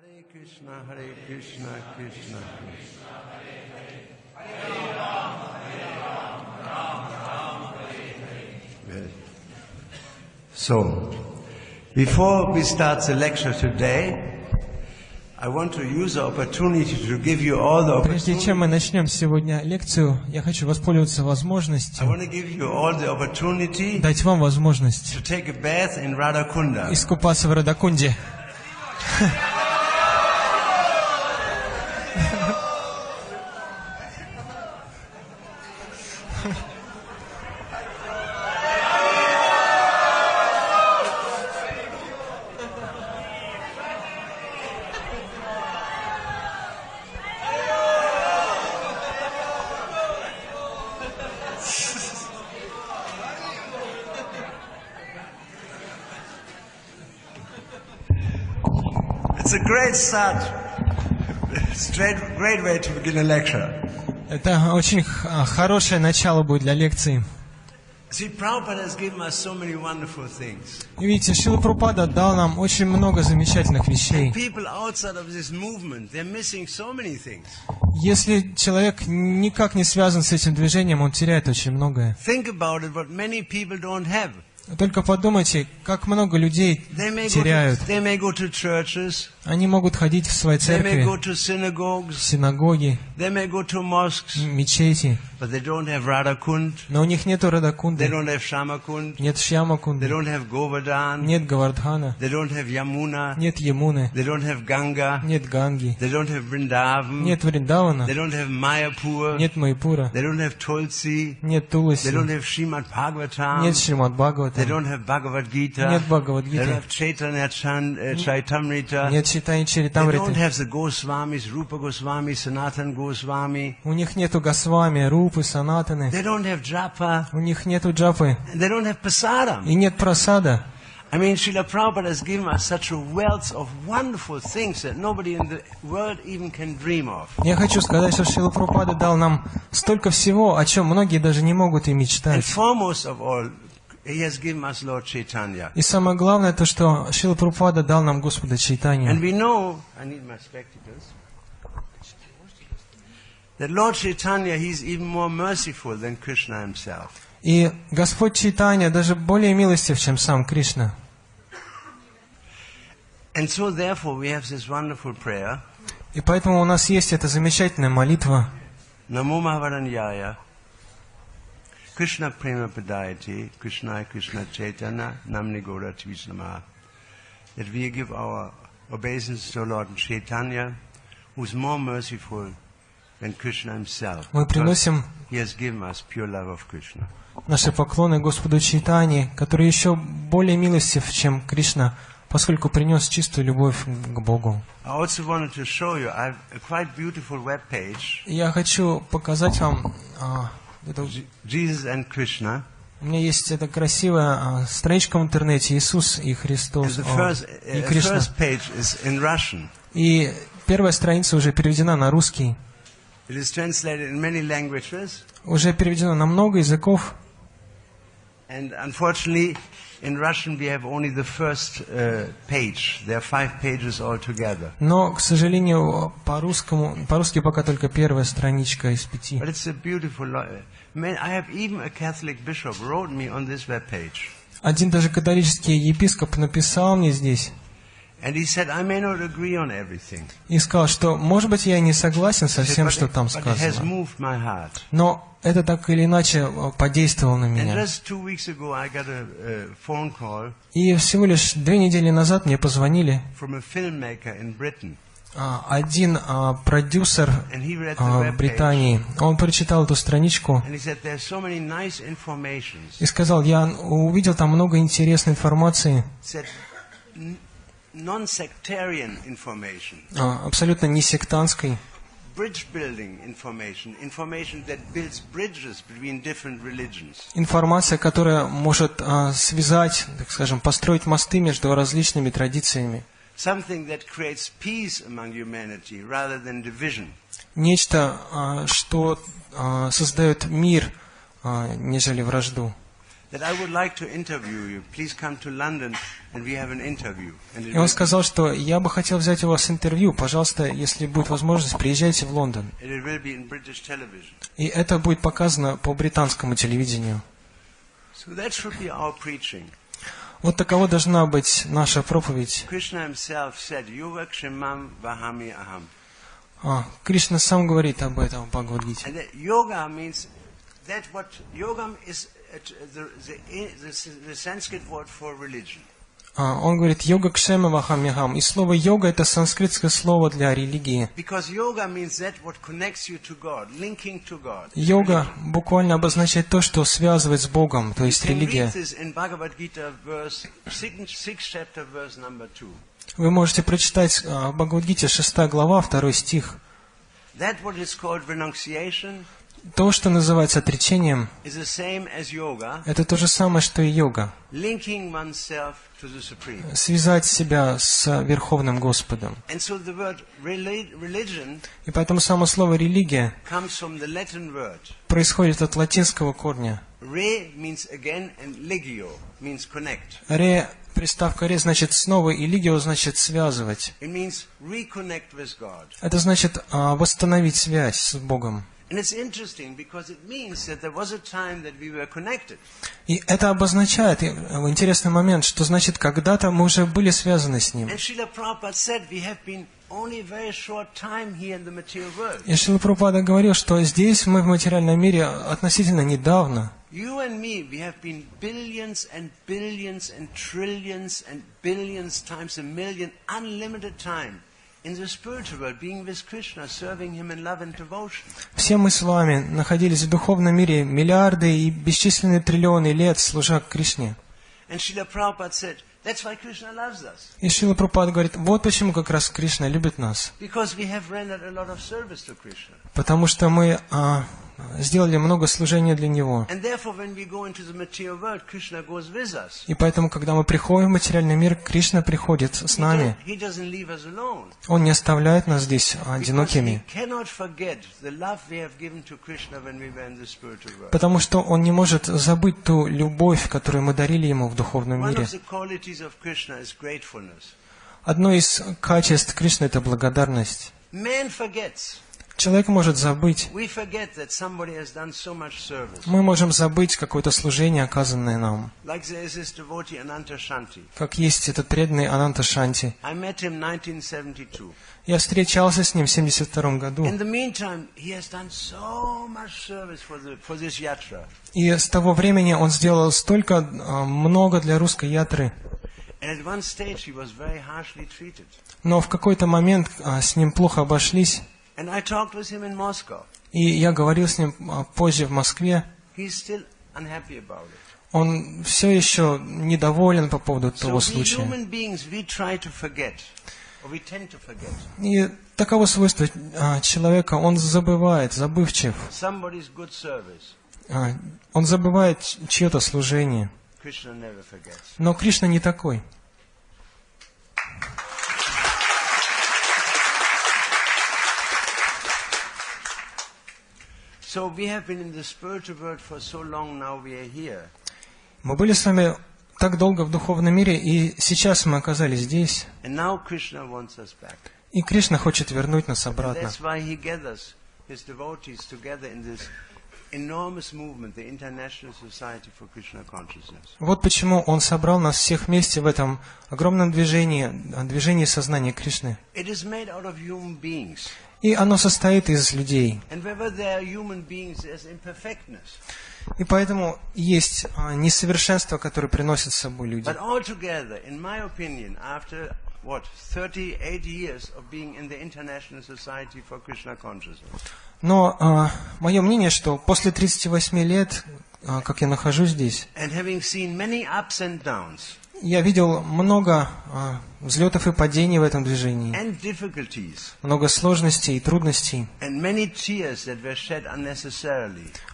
Hare Krishna, Hare Krishna, Krishna Krishna. Well, So, before we start the lecture today, I want to use the opportunity to give you all the Прежде чем мы начнем сегодня лекцию, я хочу воспользоваться I возможностью, want to give you all the opportunity дать вам возможность to take a bath in Radhakunda. искупаться в Радакунде. Great start. Straight, great way to begin a lecture. Это очень хорошее начало будет для лекции. И видите, Шила Прупада дал нам очень много замечательных вещей. Если человек никак не связан с этим движением, он теряет очень многое. Только подумайте, как много людей теряют. Они могут ходить в свои церкви, синагоги, мечети, но у них they Радакунды, нет Шьямакунды, нет Гавардхана, нет Ямуны, нет Ганги, нет Вриндавана, нет Майпура, нет Туласи, нет Шримад Бхагавата, нет Бхагавадгиты, uh, Chaitamrita, нет Don't Чаритамриты, have the Goswamis, Rupa Goswami, Sanatan Goswami, у них нету Госвами, Рупы, Санатаны, they don't have Japa, у них нету Джапы and they don't have Prasadam. и нет Прасада. I mean, Srila Prabhupada has given us such a wealth of wonderful things that nobody in the world even can dream of. Я хочу сказать, что Шила Прупада дал нам столько всего, о чем многие даже не могут и And мечтать. foremost of all, И самое главное то, что Шила Прупада дал нам Господа himself. И Господь Чайтанья даже более милостив, чем сам Кришна. And so therefore we have this wonderful prayer, И поэтому у нас есть эта замечательная молитва Namo Mahavaranyaya, Krishna Prema Padayati, Krishna Krishna Chaitanya, Namni Gora Tvisnama. That we give our obeisance to Lord Chaitanya, who's more merciful than Krishna himself. Мы приносим He has given us pure love of Krishna. наши поклоны Господу Чайтани, который еще более милостив, чем Кришна, поскольку принес чистую любовь к Богу. I also wanted to show you, I have a quite beautiful web page, И Я хочу показать вам, а, это- Jesus and Krishna. у меня есть эта красивая а, страничка в интернете «Иисус и Христос» the о, first, и uh, Кришна. first. И первая страница уже переведена на русский, уже переведена на много языков, And unfortunately, in Russian we have only the first uh, page. There are five pages altogether. но, к сожалению, по-русскому, по-русски пока только первая страничка из пяти. But it's a beautiful. Lo- Man, I have even a Catholic bishop wrote me on this web page, Один даже католический епископ написал мне здесь И сказал, что, может быть, я не согласен со всем, что там сказано, но это так или иначе э, подействовало на меня. И всего лишь две недели назад мне позвонили а, один а, продюсер а, Британии. Он прочитал эту страничку и сказал, я увидел там много интересной информации, а, абсолютно не сектантской, bridge building information, information that builds bridges between different religions. информация, которая может а, связать, так скажем, построить мосты между различными традициями. Нечто, а, что а, создает мир, а, нежели вражду. И он сказал, что я бы хотел взять у вас интервью. Пожалуйста, если будет возможность, приезжайте в Лондон. И это будет показано по британскому телевидению. Вот таково должна быть наша проповедь. А, Кришна сам говорит об этом в Бхагавадгите. Uh. А, Он говорит йога кшема вахамихам. И слово йога это санскритское слово для религии. Because yoga means that what connects you to God, linking to God. Йога буквально обозначает то, что связывает с Богом, то есть религия. Вы можете прочитать а, в Бхагавадгите 6 глава, 2 стих. То, что называется отречением, это то же самое, что и йога. Связать себя с Верховным Господом. И поэтому само слово «религия» происходит от латинского корня. Ре, приставка «ре» значит «снова», и «лигио» значит «связывать». Это значит а, восстановить связь с Богом. And it's interesting because it means that there was a time that we were connected. И это обозначает, э, интересный момент, что значит, когда-то мы уже были связаны с Ним. И Шила Прабхупада говорил, что здесь мы в материальном мире относительно недавно. You Все мы с вами находились в духовном мире миллиарды и бесчисленные триллионы лет, служа Кришне. И Шила Прабхупада говорит, вот почему как раз Кришна любит нас. Потому что мы а, сделали много служения для Него. И поэтому, когда мы приходим в материальный мир, Кришна приходит с нами. Он не оставляет нас здесь одинокими. Потому что Он не может забыть ту любовь, которую мы дарили Ему в духовном мире. Одно из качеств Кришны – это благодарность. Человек может забыть. Мы можем забыть какое-то служение, оказанное нам. Как есть этот преданный Ананта Шанти. I met him in 1972. Я встречался с ним в 1972 году. И с того времени он сделал столько а, много для русской ятры. Но в какой-то момент а, с ним плохо обошлись. And I talked with him in Moscow. И я говорил с ним а, позже в Москве. He's still unhappy about it. Он все еще недоволен по поводу So того случая. И таково свойство а, человека. Он забывает, забывчив. А, Он забывает чье-то служение. Но Кришна не такой. So we have been in the spiritual world for so long now we are here. Мы были с вами так долго в духовном мире, и сейчас мы оказались здесь. And now Krishna wants us back. И Кришна хочет вернуть нас обратно. Вот почему Он собрал нас всех вместе в этом огромном движении, а, движении сознания Кришны. It is made out of human beings. И оно состоит из людей. И поэтому есть а, несовершенство, которое приносит с собой люди. What, 38 years of being in the International Society for Krishna Consciousness, Но а, мое мнение, что после 38 лет, а, как я нахожусь здесь, and having seen many ups and downs, я видел много а, взлетов и падений в этом движении, много сложностей и трудностей,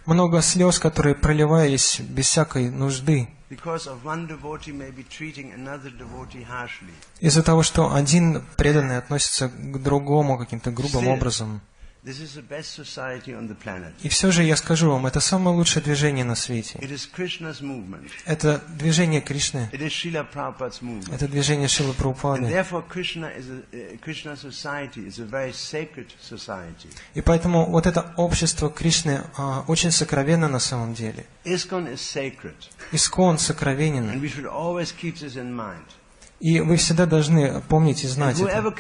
много слез, которые проливались без всякой нужды, из-за того, что один преданный относится к другому каким-то грубым образом. И все же я скажу вам, это самое лучшее движение на свете. Это движение Кришны. Это движение Шилы And Прабхупады. uh. И поэтому вот это общество Кришны а, очень сокровенно на самом деле. Искон сокровенен. И вы всегда должны помнить и знать это.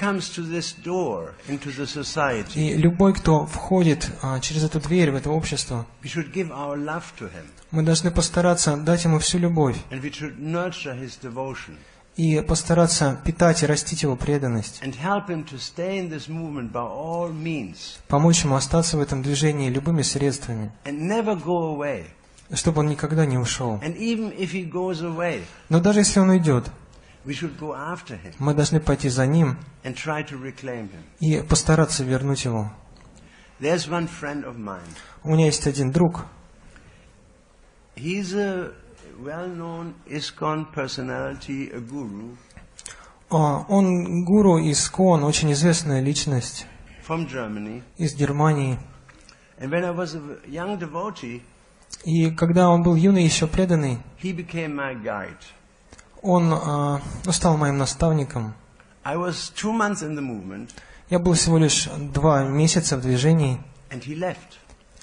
И любой, кто входит а, через эту дверь в это общество, мы должны постараться дать ему всю любовь. И постараться питать и растить его преданность, помочь ему остаться в этом движении любыми средствами, чтобы он никогда не ушел. Но даже если он уйдет, мы должны пойти за ним и постараться вернуть его. У меня есть один друг, А, Он гуру из Кон, очень известная личность из Германии. И когда он был юный, еще преданный, он а, ну, стал моим наставником. I was two months in the movement, Я был всего лишь два месяца в движении, and he left.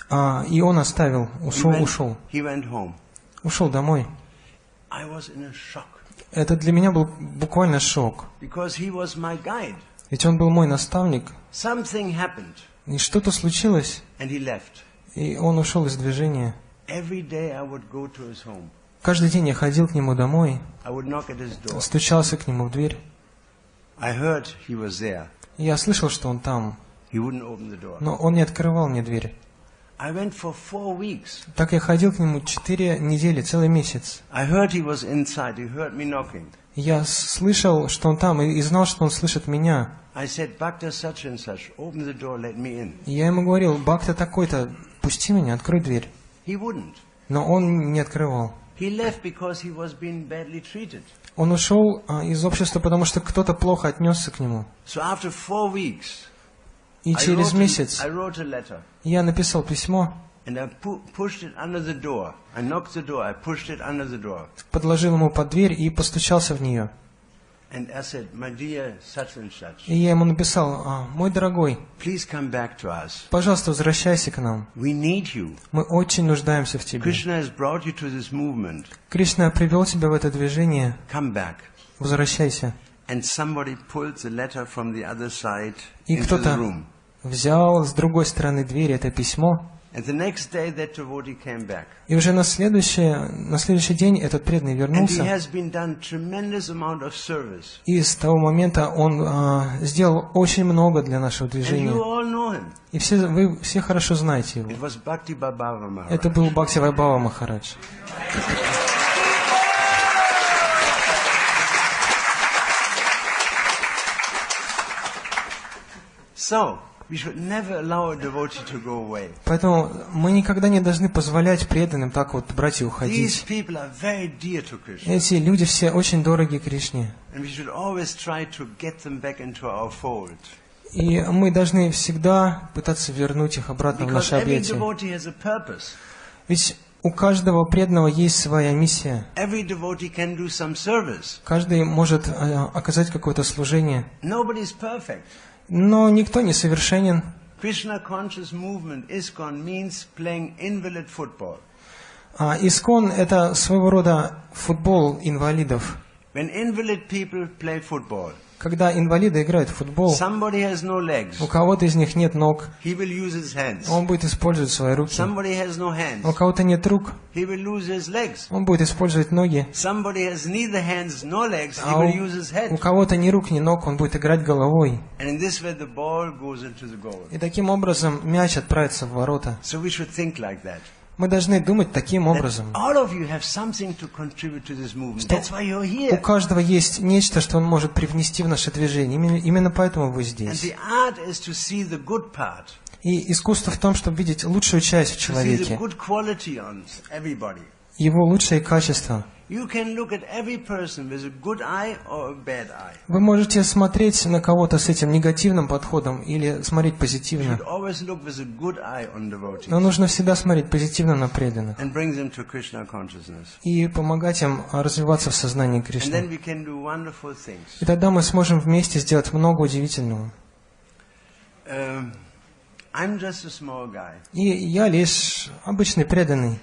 а, и он оставил, He ушел, went, ушел, he went home. ушел домой. I was in a shock Это для меня был буквально шок. because he was my guide. Ведь он был мой наставник, Something happened, и что-то случилось, and he left. и он ушел из движения. Every day I would go to his home. Каждый день я ходил к нему домой, стучался к нему в дверь. Я слышал, что он там, но он не открывал мне дверь. Так я ходил к нему четыре недели, целый месяц. Я слышал, что он там, и, знал, что он слышит меня. Я ему говорил, Бакта такой-то, пусти меня, открой дверь. Но он не открывал. Он ушел а, из общества, потому что кто-то плохо отнесся к нему. И через месяц я написал письмо, подложил ему под дверь и постучался в нее. И я ему написал, «А, мой дорогой, пожалуйста, возвращайся к нам. Мы очень нуждаемся в тебе. Кришна привел тебя в это движение. Возвращайся. И кто-то взял с другой стороны двери это письмо. И уже на следующий, на следующий день этот преданный вернулся. И с того момента он а, сделал очень много для нашего движения. И все, вы все хорошо знаете его. Это был Бхакти Вайбава Махарадж. So, Поэтому мы никогда не должны позволять преданным так вот брать и уходить. Эти люди все очень дороги Кришне. И мы должны всегда пытаться вернуть их обратно в наше объятие. Ведь у каждого преданного есть своя миссия. Каждый может э, оказать какое-то служение. Но никто не совершенен. Krishna conscious movement, ISKCON, means playing invalid football. А Искон – это своего рода футбол инвалидов. When invalid people play football, Когда инвалиды играют в футбол, у кого-то из них нет ног, он будет использовать свои руки. У кого-то нет рук, он будет использовать ноги. А у, у кого-то ни рук, ни ног, он будет играть головой. И таким образом мяч отправится в ворота. Мы должны думать таким образом. you're У каждого есть нечто, что он может привнести в наше движение. Именно, именно поэтому вы здесь. И искусство в том, чтобы видеть лучшую часть в человеке, его лучшие качества. Вы можете смотреть на кого-то с этим негативным подходом или смотреть позитивно. Но нужно всегда смотреть позитивно на преданных и помогать им развиваться в сознании Кришны. И тогда мы сможем вместе сделать много удивительного. Um, И я лишь обычный преданный.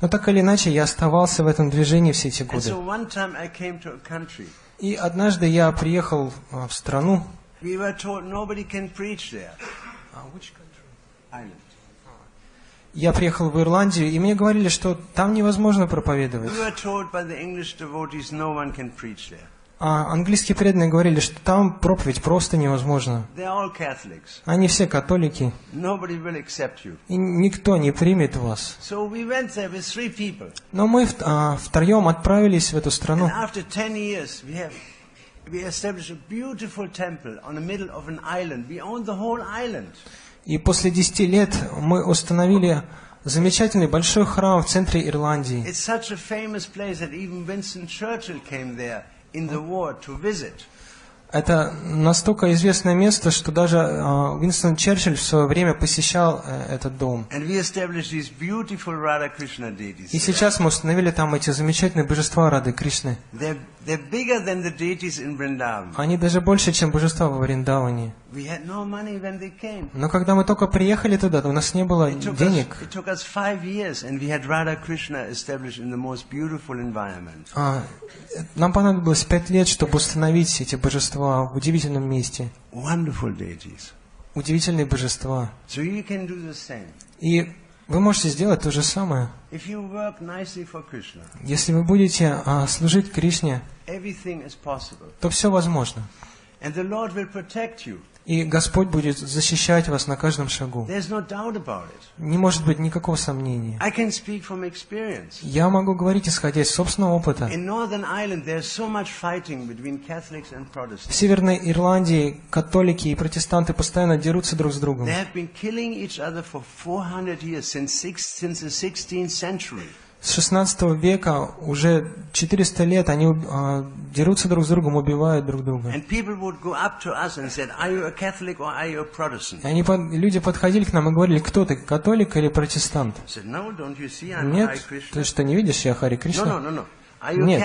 Но так или иначе, я оставался в этом движении все эти годы. И однажды я приехал а, в страну. Island. Я приехал в Ирландию, и мне говорили, что там невозможно проповедовать. А английские преданные говорили, что там проповедь просто Catholics. Они все католики, и никто не примет вас. Но мы а, втроем отправились в эту страну. 10. И после десяти лет мы установили замечательный большой храм в центре Ирландии. In the to visit. Это настолько известное место, что даже а, Уинстон Черчилль в свое время посещал э, этот дом. И сейчас мы установили там эти замечательные божества Рады Кришны. Они даже больше, чем божества во Вриндаване. Но когда мы только приехали туда, то у нас не было денег. А, э, нам понадобилось пять лет, чтобы установить эти божества в удивительном месте. Удивительные божества. И вы можете сделать то же самое. Если вы будете а, служить Кришне, то все возможно. And the Lord will protect you. И Господь будет защищать вас на каждом шагу. Не может быть никакого сомнения. Я могу говорить, исходя из собственного опыта. В. Северной Ирландии католики и протестанты постоянно дерутся друг с другом. They have been killing each other for 400 years, since, six, since the 16th century. С 16 века уже 400 лет они а, дерутся друг с другом, убивают друг друга. И они, люди подходили к нам и говорили, кто ты, католик или протестант? Нет, ты что, не видишь, я Хари Кришна? Нет.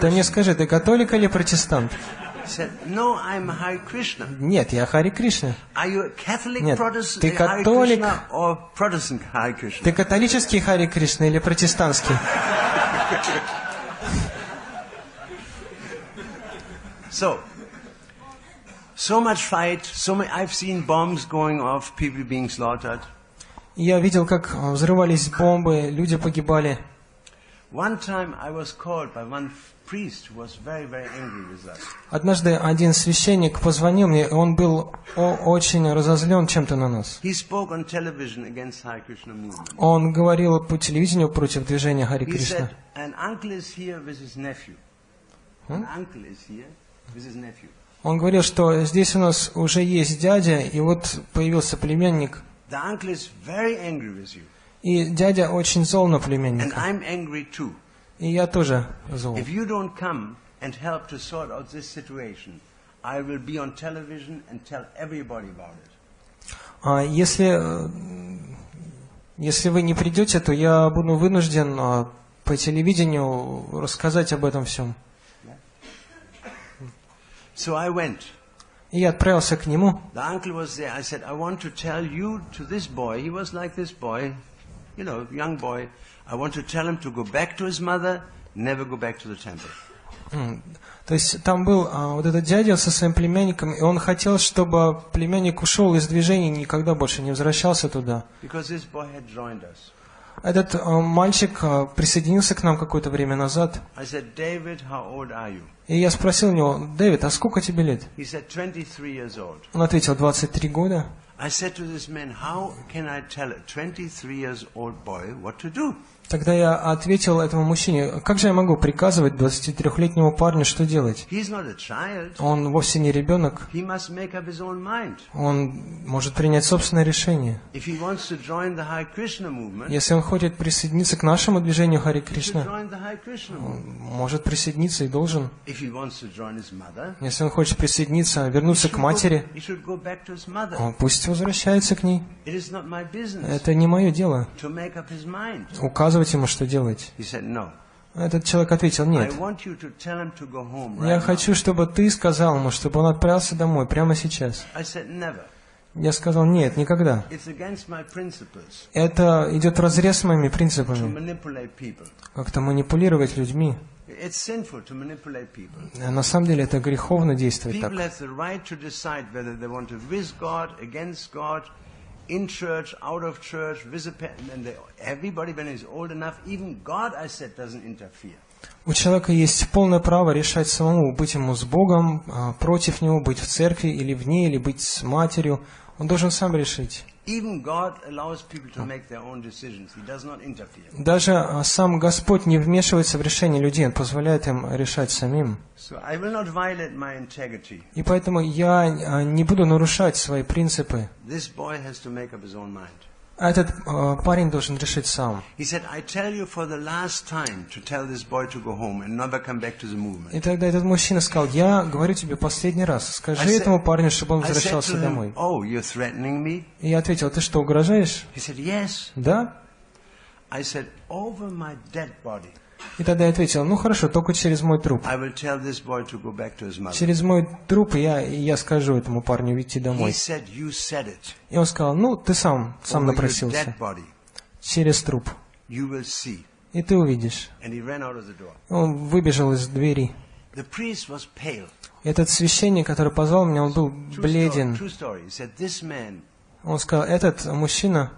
Ты мне скажи, ты католик или протестант? I said, no, I'm Hare Krishna. Нет, я Хари Кришна. Are you a Catholic Нет, Protestant ты Hare католик. Krishna or Protestant Hare Krishna? Ты католический Хари Кришна или протестантский? So, so much fight. So many, I've seen bombs going off, people being slaughtered. Я видел, как а, взрывались бомбы, люди погибали. One time I was called by one Однажды один священник позвонил мне, и он был очень разозлен чем-то на нас. Он говорил по телевидению против движения Хари Кришна. Он говорил, что здесь у нас уже есть дядя, и вот появился племянник. И дядя очень зол на племянника. И я тоже зол. If you don't come and help to sort out this situation, I will be on television and tell everybody about it. А если, э, если вы не придете, то я буду вынужден а, по телевидению рассказать об этом всем. So I went. И я отправился к нему. The uncle was there. I said, I want to tell you to this boy. He was like this boy, you know, young boy. I want to tell him to go back to his mother, never go back to the temple. То есть там был а, вот этот дядя со своим племянником, и он хотел, чтобы племянник ушел из движения и никогда больше не возвращался туда. Этот а, мальчик а, присоединился к нам какое-то время назад, said, и я спросил у него, Дэвид, а сколько тебе лет? Said, 23 years old. Он ответил, 23 года. I said to this man, how can I tell a 23 years old boy what to do? Тогда я ответил этому мужчине, как же я могу приказывать 23-летнему парню, что делать? Он вовсе не ребенок, он может принять собственное решение. Если он хочет присоединиться к нашему движению Хари Кришна, movement. может присоединиться и должен. Если он хочет присоединиться, вернуться к матери, он пусть возвращается к ней. Это не мое дело. to Указывать ему, что делать. Этот человек ответил, нет. Я хочу, чтобы ты сказал ему, чтобы он отправился домой прямо сейчас. Я сказал, нет, никогда. Это идет вразрез с моими принципами. Как-то манипулировать людьми. А На самом деле это греховно действовать так. In church, out of church, pa- and they, everybody when he's old enough, even God, I said, doesn't interfere. У человека есть полное право решать самому, быть ему с Богом, а, против него, быть в церкви или вне, или быть с матерью. Он должен сам решить. Даже сам Господь не вмешивается в решение людей, Он позволяет им решать самим. И поэтому я а, не буду нарушать свои принципы. А этот а, парень должен решить сам. He said, I tell you for the last time to tell this boy to go home and never come back to the movement. И тогда этот мужчина сказал, я говорю тебе последний раз, скажи I этому парню, чтобы он возвращался him, домой. Oh, you're threatening me? И я ответил, ты что, угрожаешь? He said, Yes. Да? I said, Over my dead body, И тогда я ответил, ну хорошо, только через мой труп. Через мой труп я, я скажу этому парню идти домой. said. И он сказал, ну ты сам, сам напросился. Через труп. И ты увидишь. Он выбежал из двери. Этот священник, который позвал меня, он был бледен. Он сказал, этот мужчина,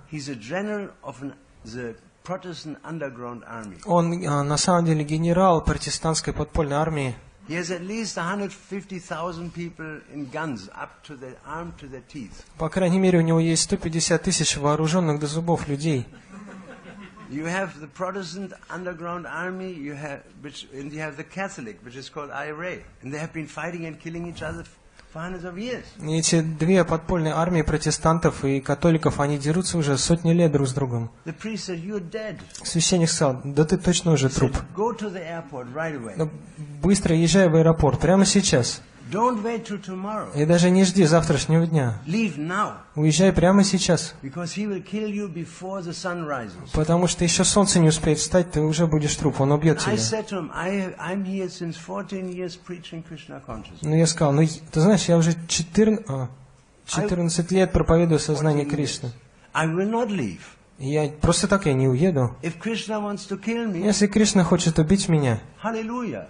the он а, на самом деле генерал протестантской подпольной армии. He has at least 150,000 people in guns up to the armed to their teeth. По крайней мере, у него есть 150 тысяч вооруженных до зубов людей. You have the Protestant underground army, you have, which, and you have the Catholic, which is called IRA. And they have been fighting and killing each other И эти две подпольные армии протестантов и католиков, они дерутся уже сотни лет друг с другом. Священник сказал, да ты точно уже труп. Ну, быстро езжай в аэропорт, прямо сейчас. И даже не жди завтрашнего дня. Уезжай прямо сейчас. Потому что еще солнце не успеет встать, ты уже будешь труп, он убьет тебя. said to him, I, I'm here since 14 years preaching Krishna consciousness. Ну я сказал, ну ты знаешь, я уже 14, а, 14 лет проповедую сознание Кришны. Я просто так я не уеду. Если Кришна хочет убить меня, hallelujah.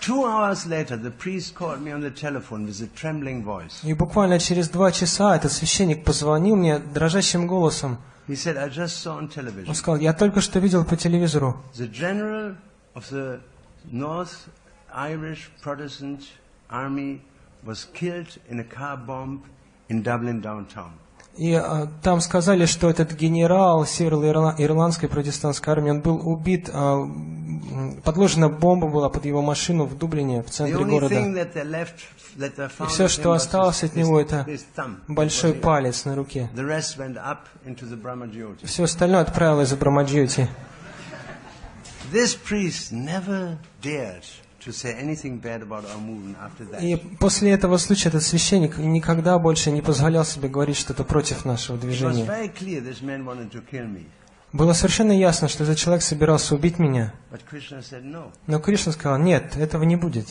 Two hours later, the priest called me on the telephone with a trembling voice. и буквально через два часа этот священник позвонил мне дрожащим голосом. He said, I just saw on Он television сказал, я только что видел по телевизору, the general of the North Irish Protestant army was killed in a car bomb in Dublin downtown. И а, там сказали, что этот генерал северо-ирландской протестантской армии, он был убит, а, подложена бомба была под его машину в Дублине, в центре города. found все, что осталось от него, это большой палец на руке. Все остальное отправилось. This priest never dared И после этого случая этот священник никогда больше не позволял себе говорить что-то против нашего движения. Было совершенно ясно, что этот человек собирался убить меня. Но Кришна сказал, нет, этого не будет.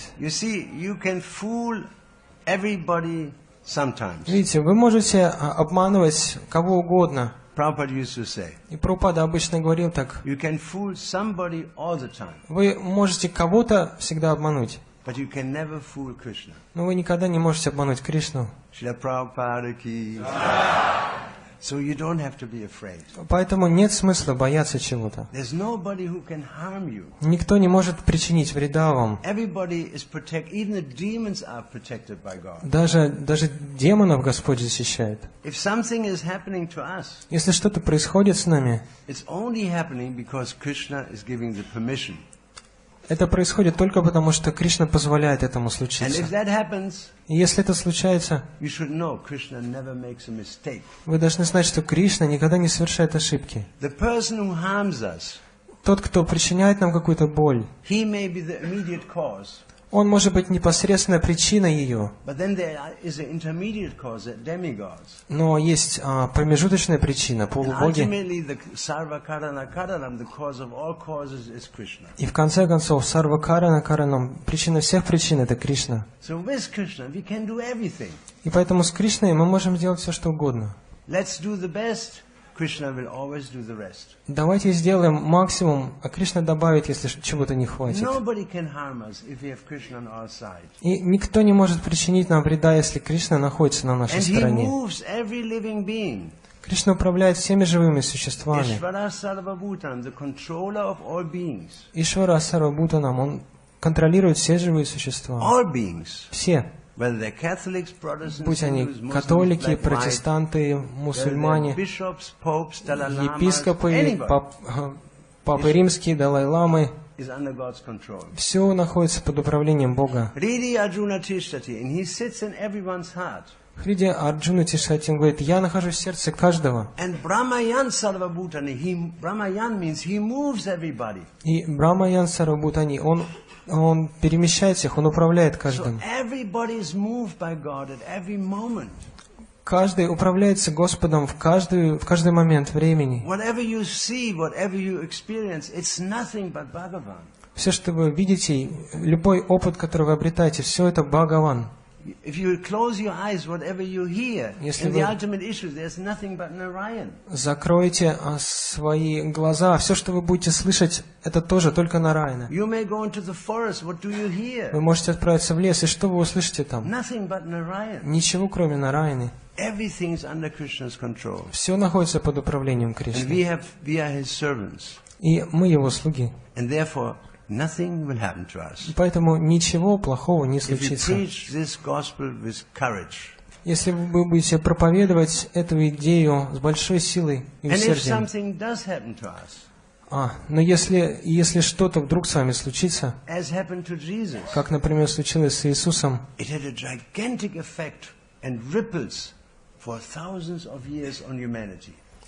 Видите, вы можете а, обманывать кого угодно. Prabhupada used to say, И Прабхупада обычно говорил так. you can fool somebody all the time, Вы можете кого-то всегда обмануть, but you can never fool Krishna. но вы никогда не можете обмануть Кришну. Srila Prabhupada ki. So you don't have to be afraid. Поэтому нет смысла бояться чего-то. There's nobody who can harm you. Никто не может причинить вреда вам. Everybody is protected. Even the demons are protected by God. Даже, даже демонов Господь защищает. If something is happening to us, Если что-то происходит с нами, это происходит только потому, что Кришна позволяет этому случиться. И если это случается, вы должны знать, что Кришна никогда не совершает ошибки. Тот, кто причиняет нам какую-то боль, он может быть непосредственной причиной ее, но есть а, промежуточная причина, полубоги. И в конце концов, сарва карана каранам, причина всех причин это Кришна. И поэтому с Кришной мы можем делать все, что угодно. Let's do the best. Давайте сделаем максимум, а Кришна добавит, если чего-то не хватит. И никто не может причинить нам вреда, если Кришна находится на нашей стороне. Кришна управляет всеми живыми существами. Ишвара Сарвабутанам, он контролирует все живые существа. Все. Будь они католики, протестанты, мусульмане, епископы, пап- э, папы римские, Далай-ламы, все находится под управлением Бога. Хриди Арджуна Тишатин говорит, я нахожусь в сердце каждого. И Брамаян Сарабутани, он, он перемещает всех, он управляет каждым. Каждый управляется Господом в каждый, в каждый момент времени. Все, что вы видите, любой опыт, который вы обретаете, все это Бхагаван. If you close your eyes, whatever you hear, Если in вы- the ultimate issue, there's nothing but Narayan. Закройте а, свои глаза, все, что вы будете слышать, это тоже только Нараяна. You may go into the forest, what do you hear? Вы можете отправиться в лес, и что вы услышите там? Nothing but Narayan. Ничего, кроме Нараяны. Everything is under Krishna's control. Все находится под управлением And Кришны. we have we are his servants. И мы его слуги. And therefore nothing will happen to us. Поэтому ничего плохого не случится. Если вы будете проповедовать эту идею с большой силой и усердием. А, но если, если что-то вдруг с вами случится, как, например, случилось с Иисусом,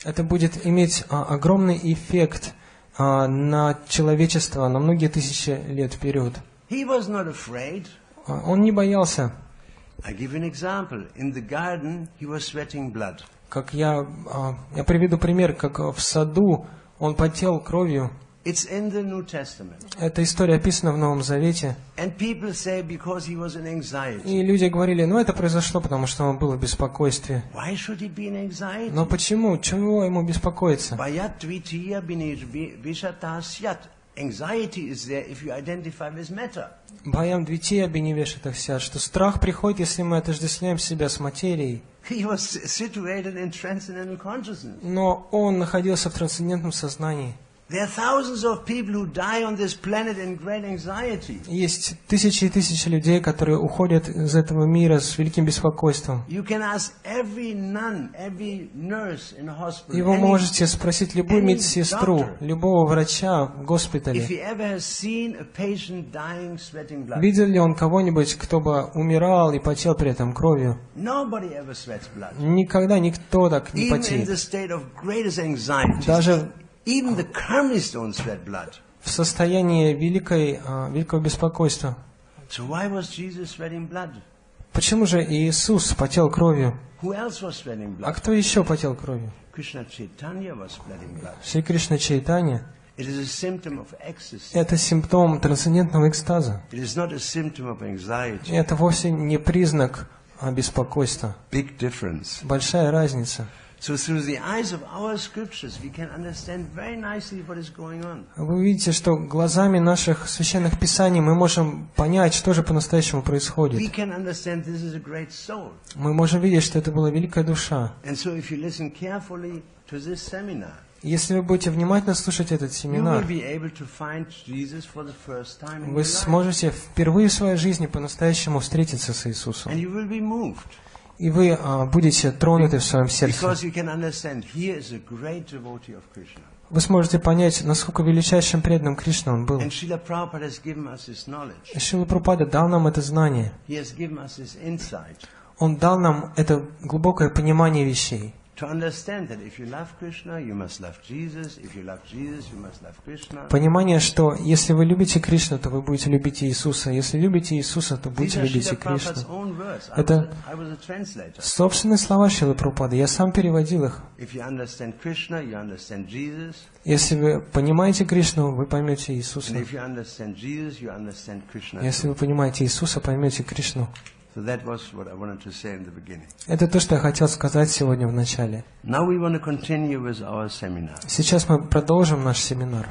это будет иметь а, огромный эффект на человечество на многие тысячи лет вперед. А, Он не боялся, как я, а, я приведу пример, как в саду он потел кровью. It's in the New Testament. Эта история описана в Новом Завете. And people say because he was in anxiety. И люди говорили, ну это произошло, потому что он был в беспокойстве. Why should he be in anxiety? Но почему? Чего ему беспокоиться? Anxiety is there if you identify with matter. Боям двитей обиневешетах сят, что страх приходит, если мы отождествляем себя с материей. He was situated in transcendental consciousness. Но он находился в трансцендентном сознании. Есть тысячи и тысячи людей, которые уходят из этого мира с великим беспокойством. И вы можете спросить любую медсестру, любого врача в госпитале, видел ли он кого-нибудь, кто бы умирал и потел при этом кровью. Никогда никто так не потеет. Даже even the karmis don't sweat blood. в состоянии великой, а, великого беспокойства. So why was Jesus sweating blood? Почему же Иисус потел кровью? Who else was sweating А кто еще потел кровью? Krishna Chaitanya was sweating blood. Шри Кришна Чайтанья It is a symptom of ecstasy. – это симптом трансцендентного экстаза. It is not a symptom of И anxiety. это вовсе не признак а, беспокойства. Большая разница. So through the eyes of our scriptures, we can understand very nicely what is going on. Вы увидите, что глазами наших священных писаний мы можем понять, что же по-настоящему We происходит. can understand this is a great soul. Мы можем видеть, что это была великая душа. And so if you listen carefully to this seminar, Если вы будете внимательно слушать этот семинар, вы сможете впервые в своей жизни по-настоящему встретиться с Иисусом. И вы а, будете тронуты в своем сердце. Вы сможете понять, насколько величайшим преданным Кришна он был. Шила Прупада дал нам это знание. Он дал нам это глубокое понимание вещей. Понимание, что если вы любите Кришну, то вы будете любить Иисуса. Если любите Иисуса, то будете любить и Кришну. Это-. Собственные слова Шилы Прупады. Я сам переводил их. Если вы понимаете Кришну, вы поймете Иисуса. Если вы понимаете Иисуса, поймете Кришну. Это то, что я хотел сказать сегодня в начале. Сейчас мы продолжим наш семинар.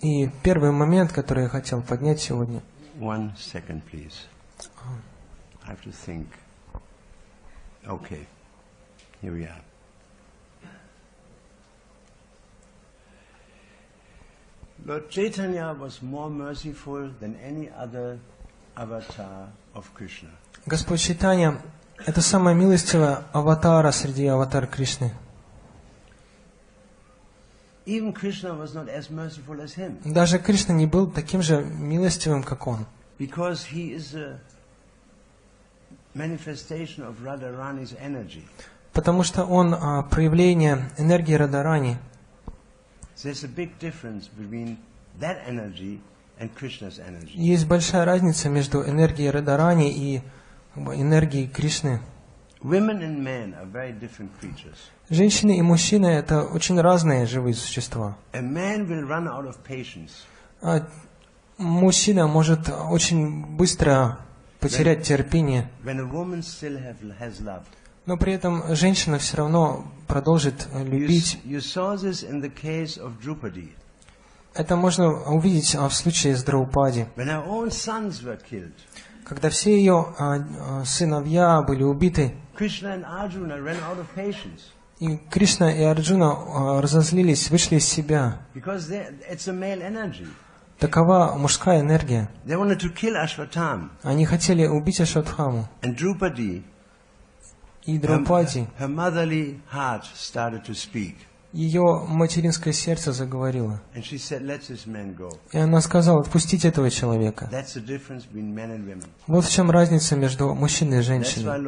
И первый момент, который я хотел поднять сегодня. One second, please. I have to think. Okay. Here we are. Lord Chaitanya was more merciful than any other avatar of Krishna. Господь Читания – это самая милостивая аватара среди аватар Кришны. Even Krishna was not as merciful as him Даже Кришна не был таким же милостивым, как он. because he is a manifestation of Radharani's energy. Потому что он а, проявление энергии Радарани. There's a big difference between that energy and Krishna's energy. Есть большая разница между энергией Радарани и энергией Кришны. Women and men are very different creatures. Женщины и мужчины – это очень разные живые существа. A man will run out of patience А мужчина может очень быстро потерять терпение, when a woman still have, has love. Но при этом женщина все равно продолжит э, любить. Это можно увидеть а, в случае с Драупади. Когда все ее а, а, сыновья были убиты, и Кришна и Арджуна разозлились, вышли из себя. Такова мужская энергия. Они хотели убить Ашватхаму. И Драупади, ее материнское сердце заговорило. И она сказала, отпустите этого человека. Вот в чем разница между мужчиной и женщиной.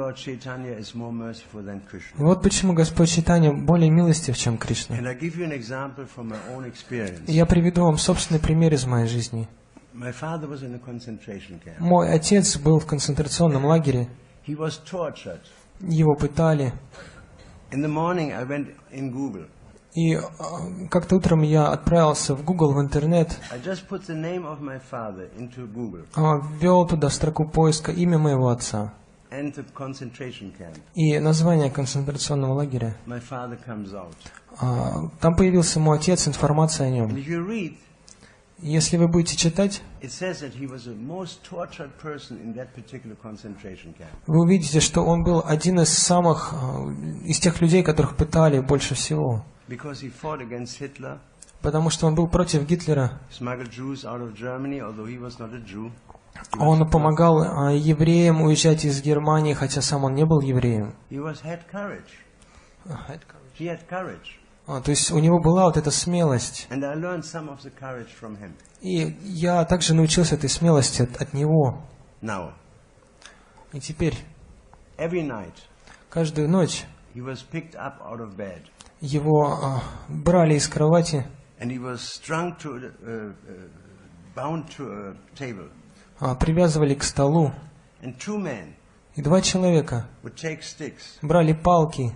Вот почему Господь Читания более милостив, чем Кришна. И я приведу вам собственный пример из моей жизни. Мой отец был в концентрационном лагере. Его пытали. In the morning, I went in Google. И а, как-то утром я отправился в Google, в интернет, а, ввел туда в строку поиска имя моего отца и название концентрационного лагеря. А, Там появился мой отец, информация о нем. Если вы будете читать, вы увидите, что он был один из самых, а, из тех людей, которых пытали больше всего. Потому что он был против Гитлера. Он помогал а, евреям уезжать из Германии, хотя сам он не был евреем. He was had courage. А, то есть у него была вот эта смелость. И я также научился этой смелости от, от него. Now, И теперь, every night, каждую ночь he was picked up out of bed его а, брали из кровати, and he was strung to, uh, uh, bound to a table. а, привязывали к столу. And two men И два человека брали палки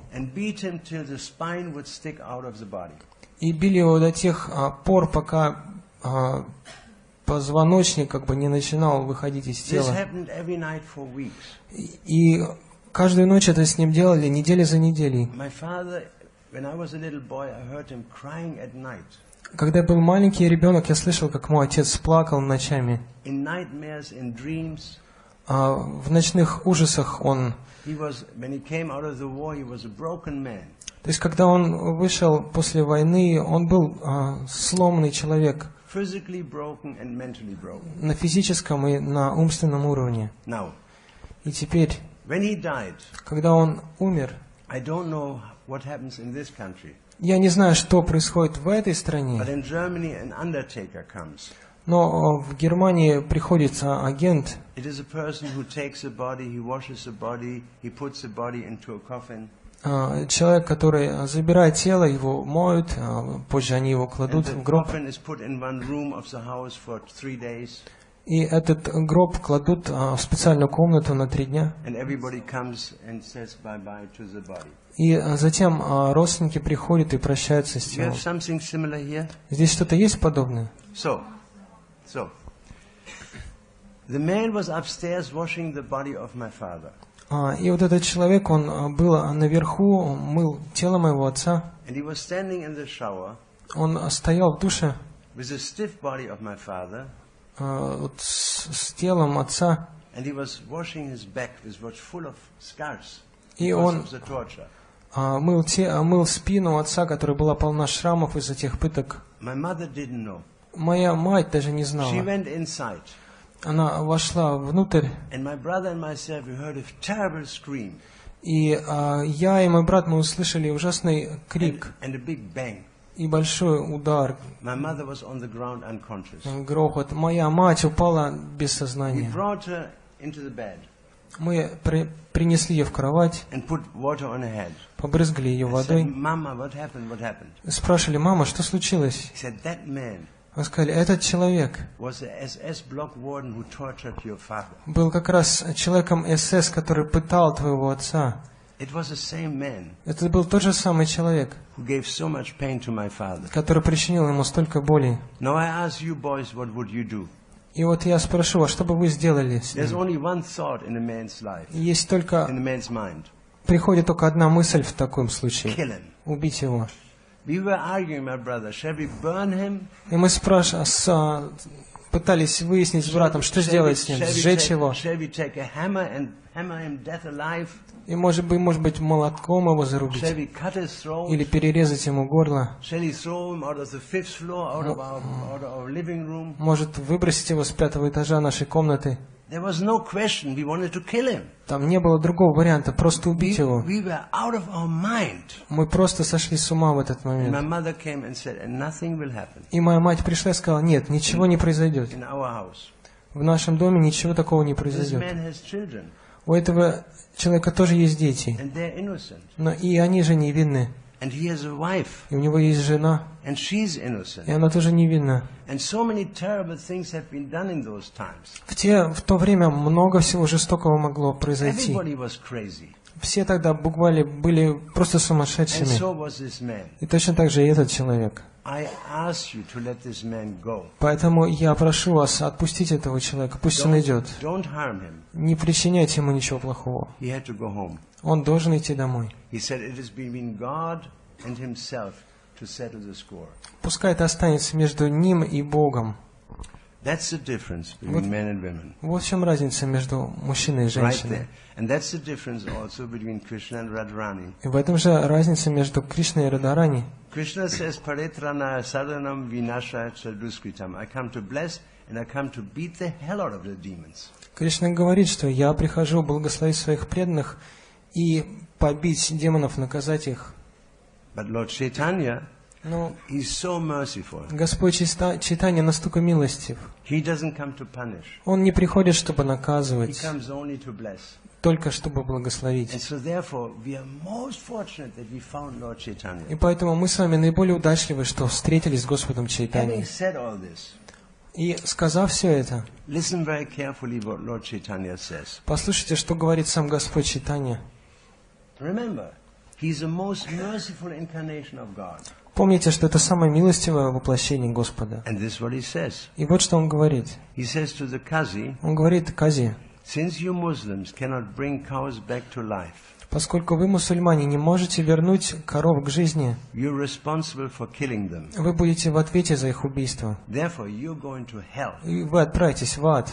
и били его до тех а, пор, пока а, позвоночник как бы не начинал выходить из тела. И, каждую ночь это с ним делали, недели за неделей. Когда я был маленький ребенок, я слышал, как мой отец плакал ночами. А в ночных ужасах он... То есть, когда он вышел после войны, он был а, сломанный человек. На физическом и на умственном уровне. И теперь, когда он умер, я не знаю, что происходит в этой стране, но а, в Германии приходится агент, а, человек, который а, забирает тело, его моют, а, позже они его кладут в гроб, и этот гроб кладут а, в специальную комнату на три дня. И а, затем а, родственники приходят и прощаются с телом. Здесь что-то есть подобное? So, the man was upstairs washing the body of my father, А, и вот этот человек, он а, был а, наверху, мыл тело моего отца. and he was standing in the shower Он а, стоял в душе with the stiff body of my father, а, вот с, с телом отца. and he was washing his back, which was full of scars И он of the torture. а, мыл, те, а, мыл спину отца, которая была полна шрамов из-за тех пыток. My mother didn't know. Моя мать даже не She знала. went inside, Она вошла внутрь, and my brother and myself we heard a terrible scream и а, я и мой брат, мы услышали ужасный and, крик and a big bang. и большой удар, My mother was on the ground unconscious. грохот. Моя мать упала без We сознания. brought her into the bed Мы при- принесли ее в кровать, and put water on her head. побрызгали ее said, водой. Mama, what happened? What happened? Спрашивали, мама, что случилось? He said, That man Вы сказали, этот человек был как раз человеком СС, который пытал твоего отца. Это был тот же самый человек, который причинил ему столько боли. И вот я спрошу, а что бы вы сделали с ним? Есть только, приходит только одна мысль в таком случае. Убить его. We were arguing, my brother, shall we burn him? И мы спрашивали, пытались выяснить с братом, что сделать с ним, сжечь его. И может быть, может быть, молотком его зарубить. Или перерезать ему горло. Может выбросить его с пятого этажа нашей комнаты. There was no question. We wanted to kill him. Там не было другого варианта, просто убить его. We were out of our mind. Мы просто сошли с ума в этот момент. mother came and said, and nothing will happen И моя мать пришла и сказала, нет, ничего не произойдет. in our house. В нашем доме ничего такого не This произойдет. man has children, У этого человека тоже есть дети. and they're innocent. Но и они же невинны. And he has a wife, И у него есть жена, and she's и innocent. она тоже невинна. And so many terrible things have been done in those times. В, те, в то время много всего жестокого могло произойти. Everybody was crazy. Все тогда буквально были просто сумасшедшими. И точно так же и этот человек. Поэтому я прошу вас отпустить этого человека, пусть он идет. Не причиняйте ему ничего плохого. Он должен идти домой. Пускай это останется между ним и Богом. Вот-. Вот в чем разница между мужчиной и женщиной. И в этом же разница между Кришной и Радарани. Krishna says, Paritranaya sadhanam vinashaya chaduskritam. I come to bless and I come to beat the hell out of the demons. Кришна говорит, что я прихожу благословить своих преданных и побить демонов, наказать их. But Lord Chaitanya, Но he's so merciful. Господь Читания настолько милостив. He doesn't come to punish. Он не приходит, чтобы наказывать, только чтобы благословить. И поэтому мы с вами наиболее удачливы, что встретились с Господом Чайтани. И сказав все это, послушайте, что говорит сам Господь God. Помните, что это самое милостивое воплощение Господа. И вот что он говорит. Он говорит Кази, since you Muslims cannot bring cows back to life, Поскольку вы, мусульмане, не можете вернуть коров к жизни, вы будете в ответе за их убийство. И вы отправитесь в ад.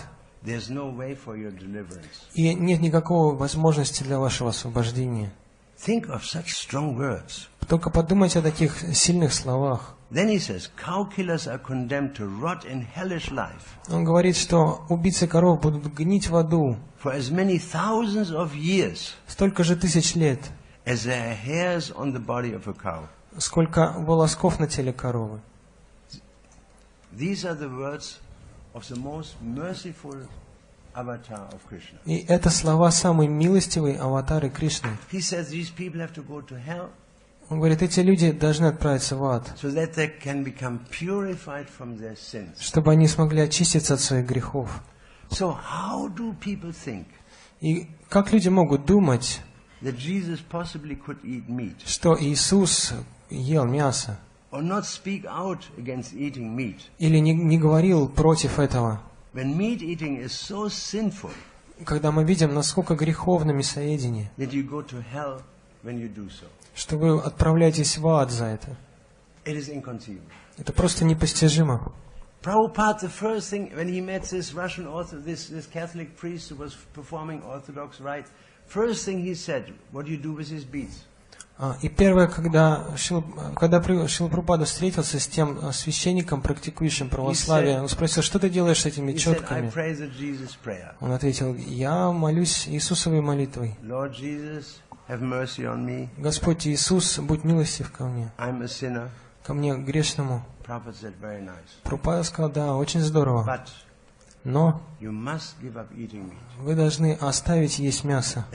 И нет никакой возможности для вашего освобождения. Только подумайте о таких сильных словах. Then he says, cow killers are condemned to rot in hellish life Он говорит, что убийцы коров будут гнить в аду for as many thousands of years столько же тысяч лет, as there are hairs on the body of a cow. сколько волосков на теле коровы. These are the words of the most merciful avatar of Krishna. И это слова самой милостивой аватары Кришны. He says these people have to go to hell Он говорит, эти люди должны отправиться в ад, чтобы они смогли очиститься от своих грехов. И как люди могут думать, что Иисус ел мясо? Или не, не говорил против этого, когда мы видим, насколько греховно мясоедение, что вы отправляетесь в ад за это? Это просто непостижимо. Prabhupada, the first thing when he met this Russian author, this, this Catholic priest who was performing Orthodox rites, first thing he said, "What do you do with his beads?" А, И первое, когда, Шил, когда Шрила Прабхупада встретился с тем а, священником, практикующим православие, он спросил, что ты делаешь с этими He said, "I четками? Он ответил, я молюсь Иисусовой молитвой. Have mercy on me. Господь Иисус, будь милостив ко мне, I'm a sinner." ко мне грешному. Prabhupada said, "Very nice, Прабхупада сказал, да, очень здорово, but но you must give up eating meat." вы должны оставить есть мясо.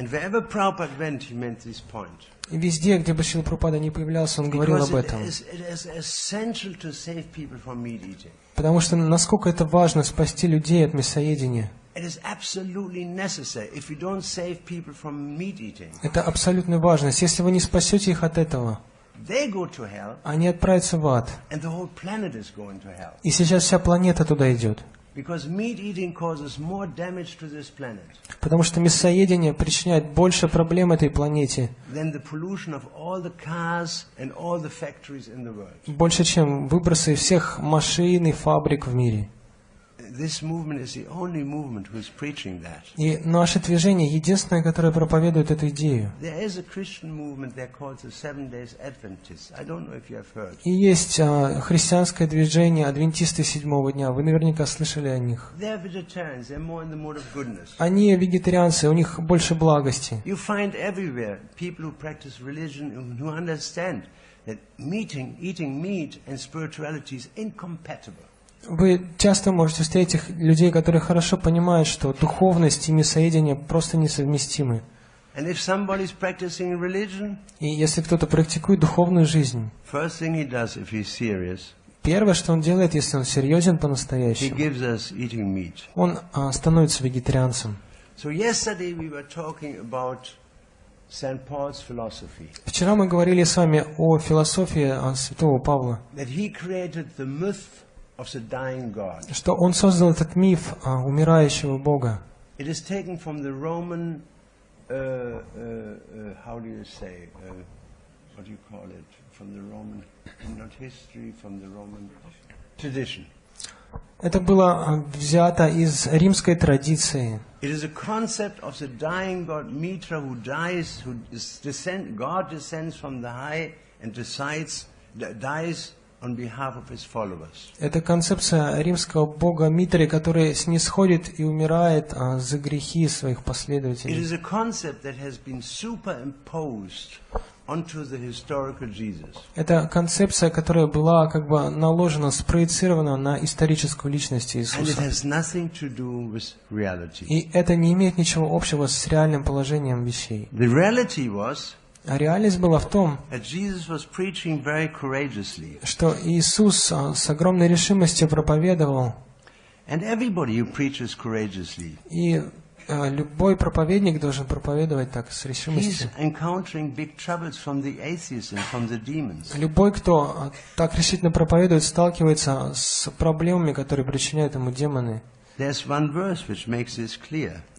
И везде, где бы Шрила Прабхупада не появлялся, он говорил об этом. Потому что насколько это важно спасти людей от мясоедения. Это абсолютная важность. Если вы не спасете их от этого, они отправятся в ад. И сейчас вся планета туда идет. Потому что мясоедение причиняет больше проблем этой планете, больше, чем выбросы всех машин и фабрик в мире. И наше движение единственное, которое проповедует эту идею. There is a Christian movement, they're called the Seven Days Adventists. I don't know if you have heard. И есть а, христианское движение адвентисты седьмого дня. Вы наверняка слышали о них. Они вегетарианцы, у них больше благости. That meeting, eating meat and spirituality is incompatible. Вы часто можете встретить людей, которые хорошо понимают, что духовность и мясоедение просто несовместимы. Religion, И если кто-то практикует духовную жизнь, does первое, что он делает, если он серьезен по-настоящему, он а, становится вегетарианцем. So yesterday we were talking about Вчера мы говорили с вами о философии а, святого Павла, that he created the myth of the dying God. что он создал этот миф а, умирающего Бога. It is taken from the Roman, uh, uh, uh, how do you say, uh, what do you call it? From the Roman, not history, from the Roman tradition. Это было а, взято из римской традиции. It is a concept of the dying god Mitra who dies, who is descend, God descends from the high and decides, d- dies Это концепция римского бога Митри, который снисходит и умирает а, за грехи своих последователей. is a concept that has been superimposed onto the historical Jesus. Это концепция, которая была как бы наложена, спроецирована на историческую личность Иисуса. И это не имеет ничего общего с реальным положением вещей. А реальность была в том, что Иисус а, с огромной решимостью проповедовал, и а, любой проповедник должен проповедовать так, с решимостью. Любой, кто а, так решительно проповедует, сталкивается с проблемами, которые причиняют ему демоны.